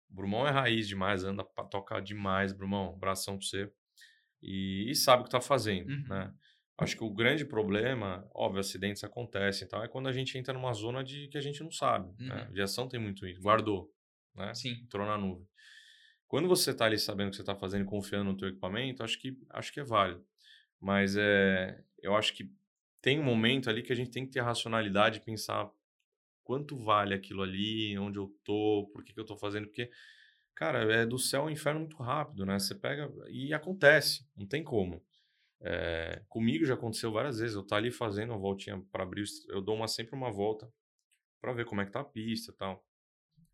Brumão é raiz demais, anda pra tocar demais, Brumão. Abração pra você. E, e sabe o que tá fazendo, Uhum. né? Acho que o grande problema, óbvio, acidentes acontecem e tal, é quando a gente entra numa zona de que a gente não sabe. Né? Uhum. Aviação tem muito isso. Guardou, né? Sim. Entrou na nuvem. Quando você tá ali sabendo o que você tá fazendo e confiando no teu equipamento, acho que, acho que é válido. Mas é, eu acho que tem um momento ali que a gente tem que ter racionalidade e pensar quanto vale aquilo ali, onde eu tô, por que, que eu tô fazendo, porque, cara, é do céu ao inferno muito rápido, né? Você pega e acontece, não tem como. É, comigo já aconteceu várias vezes, eu tá ali fazendo uma voltinha para abrir, eu dou uma, sempre uma volta para ver como é que tá a pista tal.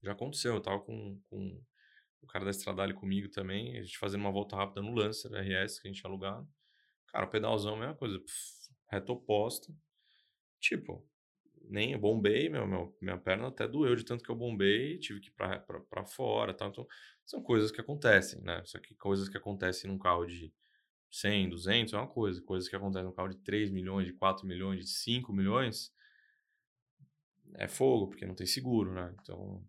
Já aconteceu, eu tava com, com o cara da Estradale comigo também, a gente fazendo uma volta rápida no Lancer RS que a gente tinha alugado. Cara, o pedalzão é mesma coisa, pff, reta oposta. Tipo, nem bombei, meu, meu, minha perna até doeu de tanto que eu bombei, tive que ir para fora, tal. Então, são coisas que acontecem, né? Só que coisas que acontecem num carro de 100, 200 é uma coisa, coisas que acontecem num carro de 3 milhões, de 4 milhões, de 5 milhões é fogo, porque não tem seguro, né? Então,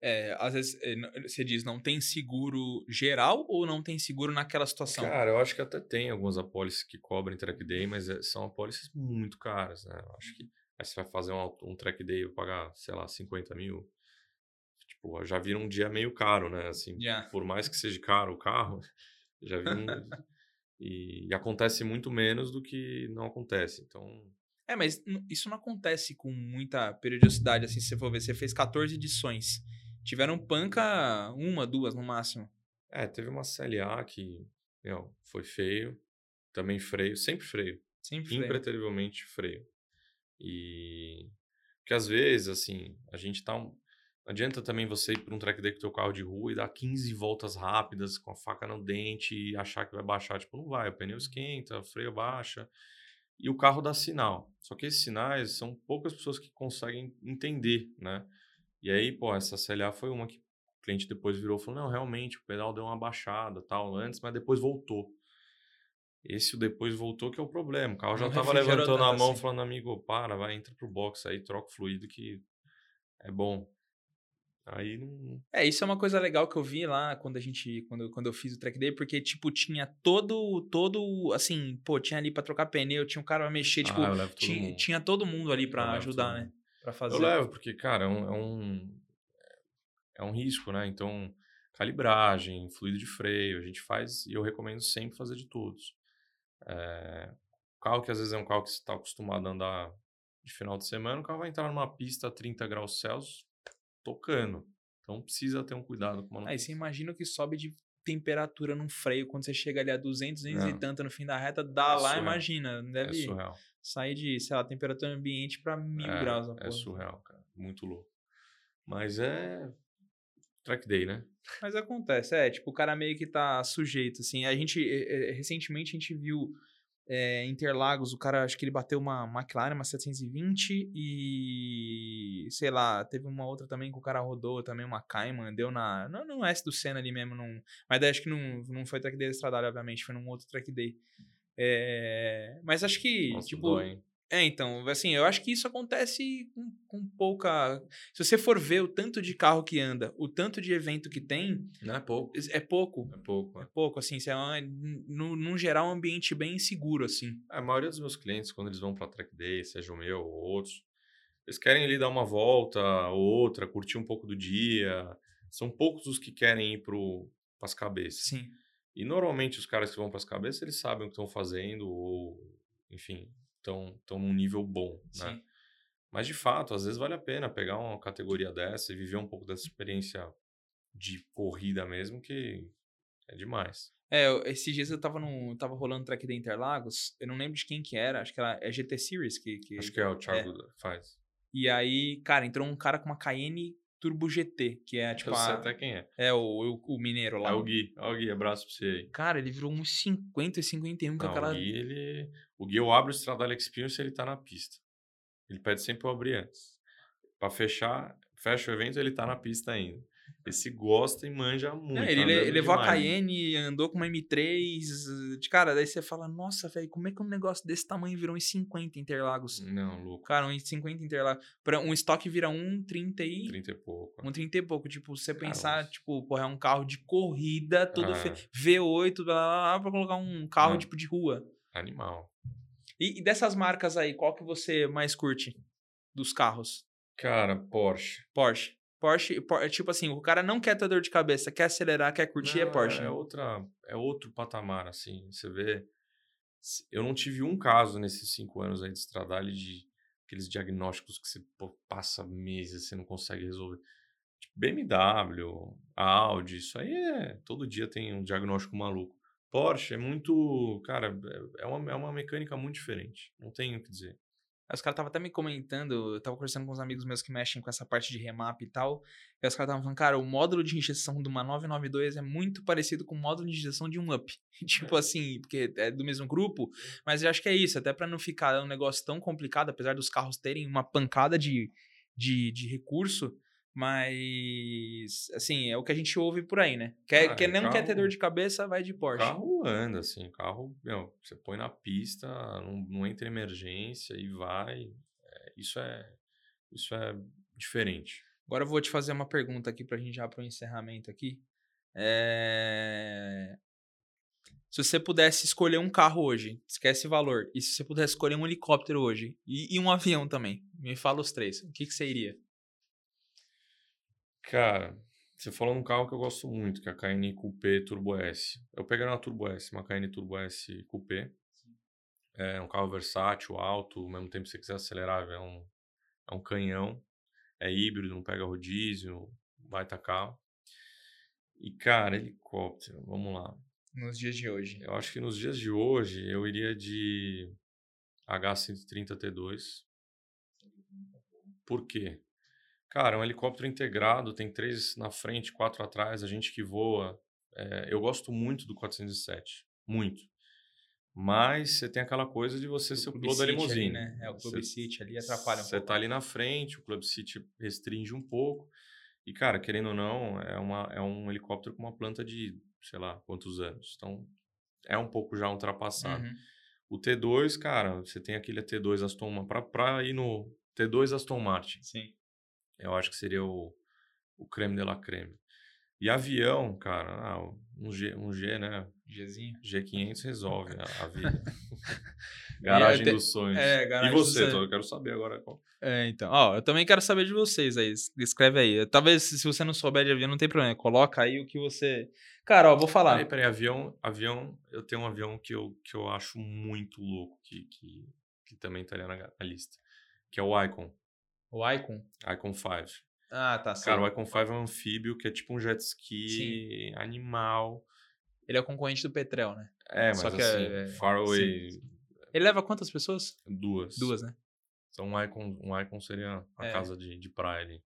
é, às vezes eh, você diz não tem seguro geral ou não tem seguro naquela situação? Cara, eu acho que até tem algumas apólices que cobrem track day, mas é, são apólices muito caras, né? Eu acho que aí você vai fazer um, um track day e pagar, sei lá, 50 mil. Tipo, já vira um dia meio caro, né? Assim, yeah. por mais que seja caro o carro, já vira um... e, e acontece muito menos do que não acontece. Então, é, mas isso não acontece com muita periodicidade, assim, se você for ver. Você fez 14 edições. Tiveram panca uma, duas no máximo. É, teve uma CLA que, meu, foi feio. Também freio, sempre freio. Sempre freio. Impreterivelmente freio. E... Porque às vezes, assim, a gente tá... Um... Não adianta também você ir para um track day com o teu carro de rua e dar 15 voltas rápidas com a faca no dente e achar que vai baixar. Tipo, não vai. O pneu esquenta, o freio baixa e o carro dá sinal. Só que esses sinais são poucas pessoas que conseguem entender, né? E aí, pô, essa CLA foi uma que o cliente depois virou e falou: não, realmente, o pedal deu uma baixada tal antes, mas depois voltou. Esse o depois voltou que é o problema. O carro já estava levantando a mão, assim. falando, amigo, para, vai, entra pro box aí, troca o fluido que é bom. Aí não. É, isso é uma coisa legal que eu vi lá quando a gente. Quando, quando eu fiz o track day, porque, tipo, tinha todo. todo Assim, pô, tinha ali pra trocar pneu, tinha um cara pra mexer, tipo, ah, tinha, tinha todo mundo ali pra ajudar, né? Pra fazer. Eu levo, porque, cara, é um, é um. É um risco, né? Então, calibragem, fluido de freio, a gente faz e eu recomendo sempre fazer de todos. É, carro que às vezes é um carro que você está acostumado a andar de final de semana, o carro vai entrar numa pista a 30 graus Celsius tocando. Então precisa ter um cuidado com Aí você imagina que sobe de temperatura num freio quando você chega ali a 200, 200 não. e tanto no fim da reta, dá é lá, surreal. imagina. Deve é surreal. sair de, sei lá, temperatura ambiente para mil é, graus. É surreal, cara. Muito louco. Mas é track day, né? Mas acontece, é, tipo, o cara meio que tá sujeito, assim. A gente, recentemente, a gente viu é, Interlagos, o cara, acho que ele bateu uma McLaren, uma 720 e, sei lá, teve uma outra também que o cara rodou também, uma Cayman, deu na, não no S do Senna ali mesmo, num, mas daí acho que não, não foi track day estradalho, obviamente, foi num outro track day. É, mas acho que, Nossa, tipo, dói, é, então, assim, eu acho que isso acontece com, com, pouca. Se você for ver o tanto de carro que anda, o tanto de evento que tem. Não é pouco. É pouco. É pouco. É, é pouco, assim. É, uma, no, no geral, um ambiente bem seguro, assim. A maioria dos meus clientes, quando eles vão para track day, seja o meu ou outros, eles querem ali dar uma volta ou outra, curtir um pouco do dia. São poucos os que querem ir para as cabeças. Sim. E normalmente os caras que vão para as cabeças, eles sabem o que estão fazendo ou, enfim, estão tão num nível bom, né? Sim. Mas de fato, às vezes vale a pena pegar uma categoria dessa e viver um pouco dessa experiência de corrida mesmo, que é demais. É, esses dias eu tava, no, tava rolando track da Interlagos, eu não lembro de quem que era, acho que era é GT Series que... que acho que é o Thiago é. faz. E aí, cara, entrou um cara com uma Cayenne Turbo GT, que é tipo. Eu sei a... até quem é. É o, o, o mineiro lá. É o Gui. É o Gui, abraço pra você aí. Cara, ele virou uns 50, 51 com aquela. O Gui, ele. O Gui, eu abro o Stradale Experience ele tá na pista. Ele pede sempre pra eu abrir antes. Pra fechar, fecha o evento, ele tá na pista ainda. Esse gosta e manja muito. É, ele, ele levou demais. a Cayenne, andou com uma M3. De cara, daí você fala, nossa, velho, como é que um negócio desse tamanho virou uns 50 Interlagos? Não, louco. Cara, uns 50 Interlagos. Pra um estoque vira um 30 e. 30 e pouco. Um 30 e pouco. Tipo, você pensar, tipo, porra, é um carro de corrida, tudo ah. fe... V8, blá, blá, blá, pra colocar um carro, tipo, de rua. Animal. E, e dessas marcas aí, qual que você mais curte dos carros? Cara, Porsche. Porsche. Porsche, é tipo assim, o cara não quer ter dor de cabeça, quer acelerar, quer curtir, é não, é Porsche. É, é, outra, é outro patamar, assim. Você vê. Eu não tive um caso nesses cinco anos aí de Stradale de aqueles diagnósticos que você passa meses, você não consegue resolver. Tipo, BMW, Audi, isso aí é. Todo dia tem um diagnóstico maluco. Porsche é muito. Cara, é, é uma, é uma mecânica muito diferente. Não tenho o que dizer. Aí os caras estavam até me comentando, eu tava conversando com uns amigos meus que mexem com essa parte de remap e tal. E os caras estavam falando, cara, o módulo de injeção de uma 992 é muito parecido com o módulo de injeção de um up. tipo assim, porque é do mesmo grupo. Mas eu acho que é isso, até para não ficar um negócio tão complicado, apesar dos carros terem uma pancada de, de, de recurso. Mas, assim, é o que a gente ouve por aí, né? Quer, Ah, quer, é não quer ter carro- dor de cabeça, vai de O Porsche. carro anda, assim, carro, meu, você põe na pista, não, não entra em emergência e vai. É, isso é isso é diferente. Agora eu vou te fazer uma pergunta aqui pra gente já para o encerramento aqui. É... Se você pudesse escolher um carro hoje, esquece valor, e se você pudesse escolher um helicóptero hoje, e, e um avião também, me fala os três, o que, que você iria? Cara, você falou num carro que eu gosto muito, que é a Cayenne Coupé Turbo S. Eu peguei uma Turbo S, uma Cayenne Turbo S Coupé. É um carro versátil, alto, ao mesmo tempo que você quiser acelerar, é um, é um canhão. É híbrido, não pega rodízio, baita carro. E, cara, helicóptero, vamos lá. Nos dias de hoje. Eu acho que nos dias de hoje eu iria de H130T2. Por quê? Cara, é um helicóptero integrado, tem três na frente, quatro atrás, a gente que voa. É, eu gosto muito do 407, muito. Mas você tem aquela coisa de você ser o piloto da City ali, limusine. né? É, o Club Você- City ali atrapalha um Você pouco. tá ali na frente, o Club City restringe um pouco. E, cara, querendo ou não, é, uma, é um helicóptero com uma planta de, sei lá, quantos anos. Então, é um pouco já ultrapassado. Uhum. O T2, cara, você tem aquele T2 Aston Martin. Pra, pra ir no T2 Aston Martin, Sim. Eu acho que seria o, o creme de la creme. E avião, cara, ah, um, G, um G, né? Gzinho. G500 resolve a, a vida. Garagem até- dos sonhos. é, e garagem dos você, sonhos. Tô, eu quero saber agora. qual- É, então. Ó, eu também quero saber de vocês aí. es- Escreve aí. Talvez se você não souber de avião, não tem problema. Coloca aí o que você. Cara, ó, vou falar. Peraí, peraí, avião, avião, eu tenho um avião que eu, que eu acho muito louco, que, que, que também estaria na, na lista, que é o Icon, O Icon. Icon 5. Ah, tá. sei. Cara, o Icon 5 é um anfíbio que é tipo um jet ski animal. Ele é o concorrente do Petrel, né? É, mas Só que assim, é- é- Faraway, Ele leva quantas pessoas? duas. Duas, né? Então um Icon, um Icon seria a É. casa de, de praia ali.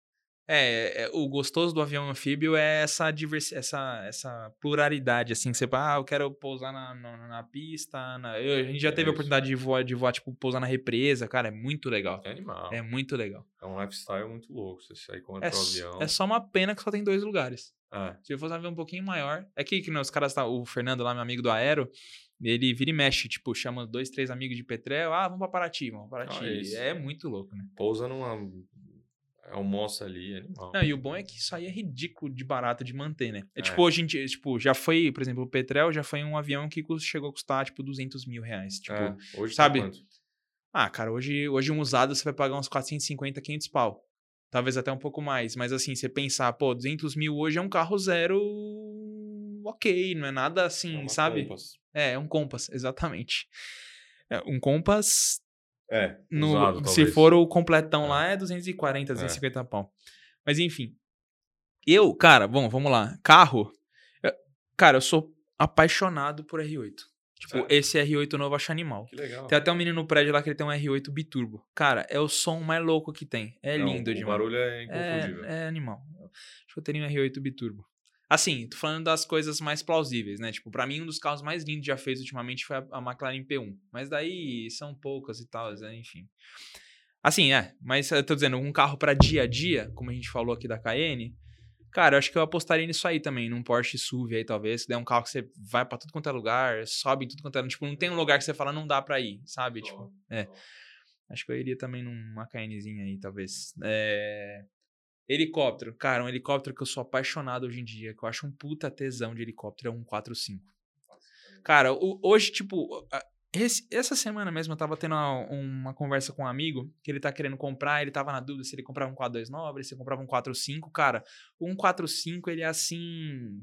É, é, o gostoso do avião anfíbio é essa diversi essa, essa pluralidade, assim, que você fala, ah, eu quero pousar na, na, na pista, na- eu- a gente já É teve a oportunidade de voar, de voar, tipo, pousar na represa, cara, é muito legal. É animal. É É, muito legal. um lifestyle muito louco. Você sair com É, pro avião. é só uma pena que só tem dois lugares. É. Se eu fosse um avião um pouquinho maior. É que, que os caras, tá, o Fernando lá, meu amigo do Aero, ele vira e mexe, tipo, chama dois, três amigos de Petrel, ah, vamos pra Paraty, vamos pra Paraty. Ah, é é muito louco, né? Pousa numa. Almoça ali, animal. Não, e o bom é que isso aí é ridículo de barato de manter, né? É, É. tipo, hoje em dia, tipo, já foi, por exemplo, o Petrel já foi um avião que chegou a custar, tipo, 200 mil reais. Tipo, É, hoje sabe? Tá ah, cara, hoje, hoje um usado você vai pagar uns 450, 500 pau. Talvez até um pouco mais. Mas assim, você pensar, pô, 200 mil hoje é um carro zero ok, não é nada assim, É sabe? Compass. É, é um Compass, exatamente. É, um Compass, É, no, usado, se for o completão É. lá, é 240, 250 pau. Mas enfim. Eu, cara, bom, vamos lá. Carro. eu- cara, eu sou apaixonado por R8. Tipo, esse R8 novo eu acho animal. Que legal. Tem até um menino no prédio lá que ele tem um R8 biturbo. Cara, é o som mais louco que tem. É Não, lindo o demais. barulho é inconfundível. É, é animal. Acho que eu teria um R8 biturbo. Assim, tô falando das coisas mais plausíveis, né? Tipo, pra mim, um dos carros mais lindos já fez ultimamente foi a, McLaren P1. Mas daí são poucas e tal, né? enfim. Assim, é. Mas eu tô dizendo, um carro pra dia a dia, como a gente falou aqui da Cayenne, cara, eu acho que eu apostaria nisso aí também, num Porsche SUV aí, talvez. Que der um carro que você vai pra tudo quanto é lugar, sobe em tudo quanto é... Tipo, não tem um lugar que você fala, não dá pra ir, sabe? Tipo, é. Acho que eu iria também numa Cayennezinha aí, talvez. É... Helicóptero. Cara, um helicóptero que eu sou apaixonado hoje em dia, que eu acho um puta tesão de helicóptero, é um 45. Cara, o- hoje, tipo, esse- essa semana mesmo eu tava tendo uma, uma conversa com um amigo que ele tá querendo comprar, ele tava na dúvida se ele comprava um 42 nobre, se ele comprava um 45. Cara, o 145 ele é assim.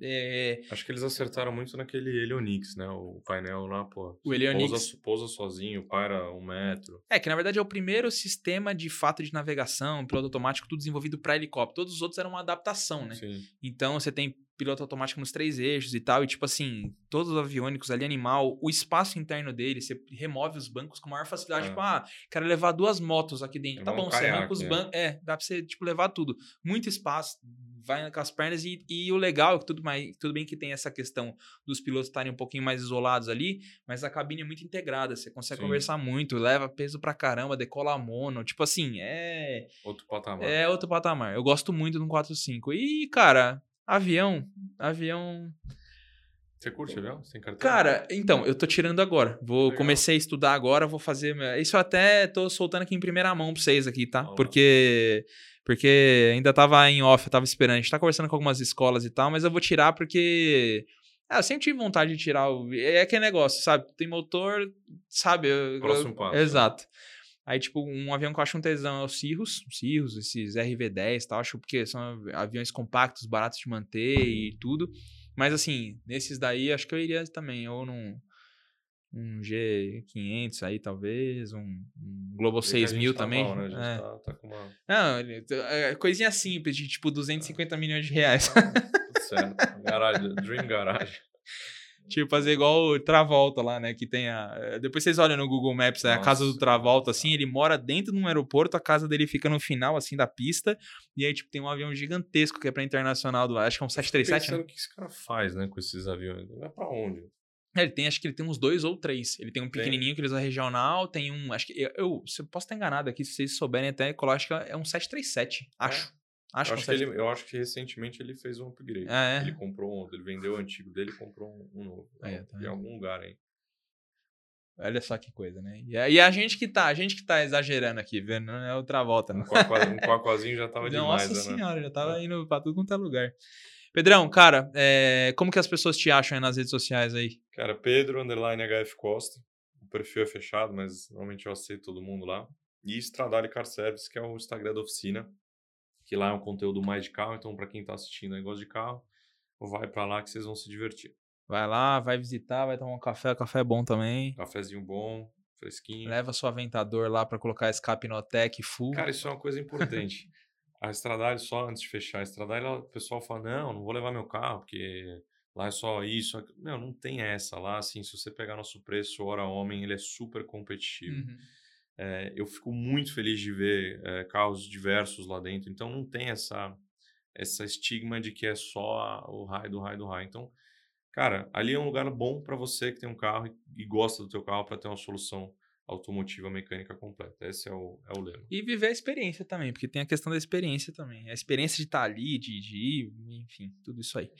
É, Acho que eles acertaram muito naquele Helionix, né? O painel lá, pô. O Helionix. Pousa, pousa sozinho, para um metro. É, que na verdade é o primeiro sistema de fato de navegação, piloto automático, tudo desenvolvido para helicóptero. Todos os outros eram uma adaptação, né? Sim. Então você tem piloto automático nos três eixos e tal. E, tipo assim, todos os aviônicos ali, animal, o espaço interno dele, você remove os bancos com maior facilidade. É. Tipo, ah, quero levar duas motos aqui dentro. Tá Levar um bom, você arranca os é. bancos. É, dá pra você, tipo, levar tudo. Muito espaço, vai com as pernas. E, e o legal é que tudo, mais, tudo bem que tem essa questão dos pilotos estarem um pouquinho mais isolados ali, mas a cabine é muito integrada. Você consegue Sim. conversar muito, leva peso pra caramba, decola mono. Tipo assim, é. Outro patamar. É outro patamar. Eu gosto muito do 145. E, cara, avião. Avião. Você curte avião? Tem carteira? Cara, então, eu tô tirando agora. Vou Legal. comecei a estudar agora, vou fazer. Isso eu até tô soltando aqui em primeira mão pra vocês aqui, tá? Ó. Porque. Porque ainda tava em off, eu tava esperando. A gente tá conversando com algumas escolas e tal, mas eu vou tirar porque. Ah, eu sempre tive vontade de tirar o. É aquele negócio, sabe? Tem motor, sabe? Eu- Próximo eu- passo. Exato. Aí, tipo, um avião que eu acho um tesão é o Cirrus, Cirrus, esses RV-10 e tal, acho porque são aviões compactos, baratos de manter e tudo. Mas, assim, nesses daí, acho que eu iria também, ou num um G500 aí, talvez, um, um Globo Vê que a gente 6000 tá também. mal, né? É. tá, tá com uma... Não, ele- é coisinha simples, de tipo 250 milhões de reais. Tudo certo. Garagem, Dream Garage. Tipo, fazer igual o Travolta lá, né? Que tem a. Depois vocês olham no Google Maps, é a casa do Travolta, assim, ele mora dentro de um aeroporto, a casa dele fica no final, assim, da pista. E aí, tipo, tem um avião gigantesco que é pra internacional do. Acho que é um 737, né? Pensando o que esse cara faz, né, com esses aviões. Vai pra onde? É, Ele tem, acho que ele tem uns dois ou três. Ele tem um Tem. pequenininho que ele usa regional, tem um. Acho que. Eu, eu se eu posso estar enganado aqui, se vocês souberem até, acho que é um 737. Acho. Acho, eu, acho é um que ele, eu acho que recentemente ele fez um upgrade. É, é. Ele comprou um, ele vendeu o antigo dele e comprou um, um novo. Então, tá em algum lugar aí. Olha só que coisa, né? E a, e a gente que tá, a gente que tá exagerando aqui, vendo? Não é outra volta, Um, né? um quaquazinho já tava Nossa demais, né? senhora, já tava indo pra tudo quanto é lugar. Pedrão, cara, é, como que as pessoas te acham aí nas redes sociais aí? Cara, Pedro, underline HF Costa. O perfil é fechado, mas normalmente eu aceito todo mundo lá. E Stradale Car Service, que é o Instagram da oficina, que lá é um conteúdo mais de carro. Então, para quem tá assistindo aí e gosta de carro, vai para lá que vocês vão se divertir. Vai lá, vai visitar, vai tomar um café, o café é bom também. Cafezinho bom, fresquinho. Leva seu aventador lá pra colocar escape no tech full. Cara, isso é uma coisa importante. A Stradale, só antes de fechar a Stradale, ela- o pessoal fala, não, não vou levar meu carro, porque lá é só isso. aquilo." Meu, não tem essa lá, assim, se você pegar nosso preço, hora homem, ele é super competitivo. Uhum. É, eu fico muito feliz de ver é, carros diversos lá dentro. Então não tem essa essa estigma de que é só o raio do raio do raio. Então, cara, ali é um lugar bom para você que tem um carro e, e gosta do teu carro para ter uma solução automotiva mecânica completa. Esse é o, é o lema. E viver a experiência também, porque tem a questão da experiência também. A experiência de estar ali, de, de ir, enfim, tudo isso aí.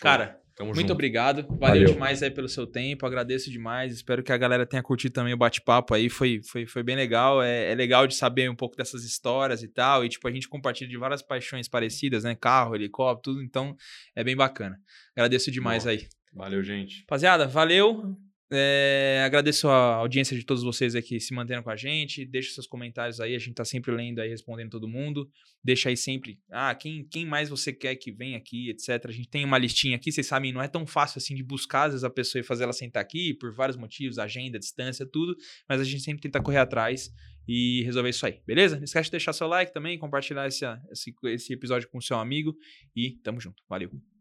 Cara, Tamo Muito junto. obrigado. Valeu, Valeu. demais aí pelo seu tempo. Agradeço demais. Espero que a galera tenha curtido também o bate-papo aí. Foi, foi, foi bem legal. É, é legal de saber um pouco dessas histórias e tal. E, tipo, a gente compartilha de várias paixões parecidas, né? Carro, helicóptero, tudo. Então, é bem bacana. Agradeço demais Boa. aí. Valeu, gente. Rapaziada, valeu. É, agradeço a audiência de todos vocês aqui se manteram com a gente. Deixa seus comentários aí, a gente tá sempre lendo aí, respondendo todo mundo. Deixa aí sempre, ah, quem, quem mais você quer que venha aqui, etc. A gente tem uma listinha aqui, vocês sabem, não é tão fácil assim de buscar, às vezes, a pessoa e fazer ela sentar aqui, por vários motivos, agenda, distância, tudo. Mas a gente sempre tenta correr atrás e resolver isso aí, beleza? Não esquece de deixar seu like também, compartilhar esse, esse, esse episódio com seu amigo e tamo junto. Valeu.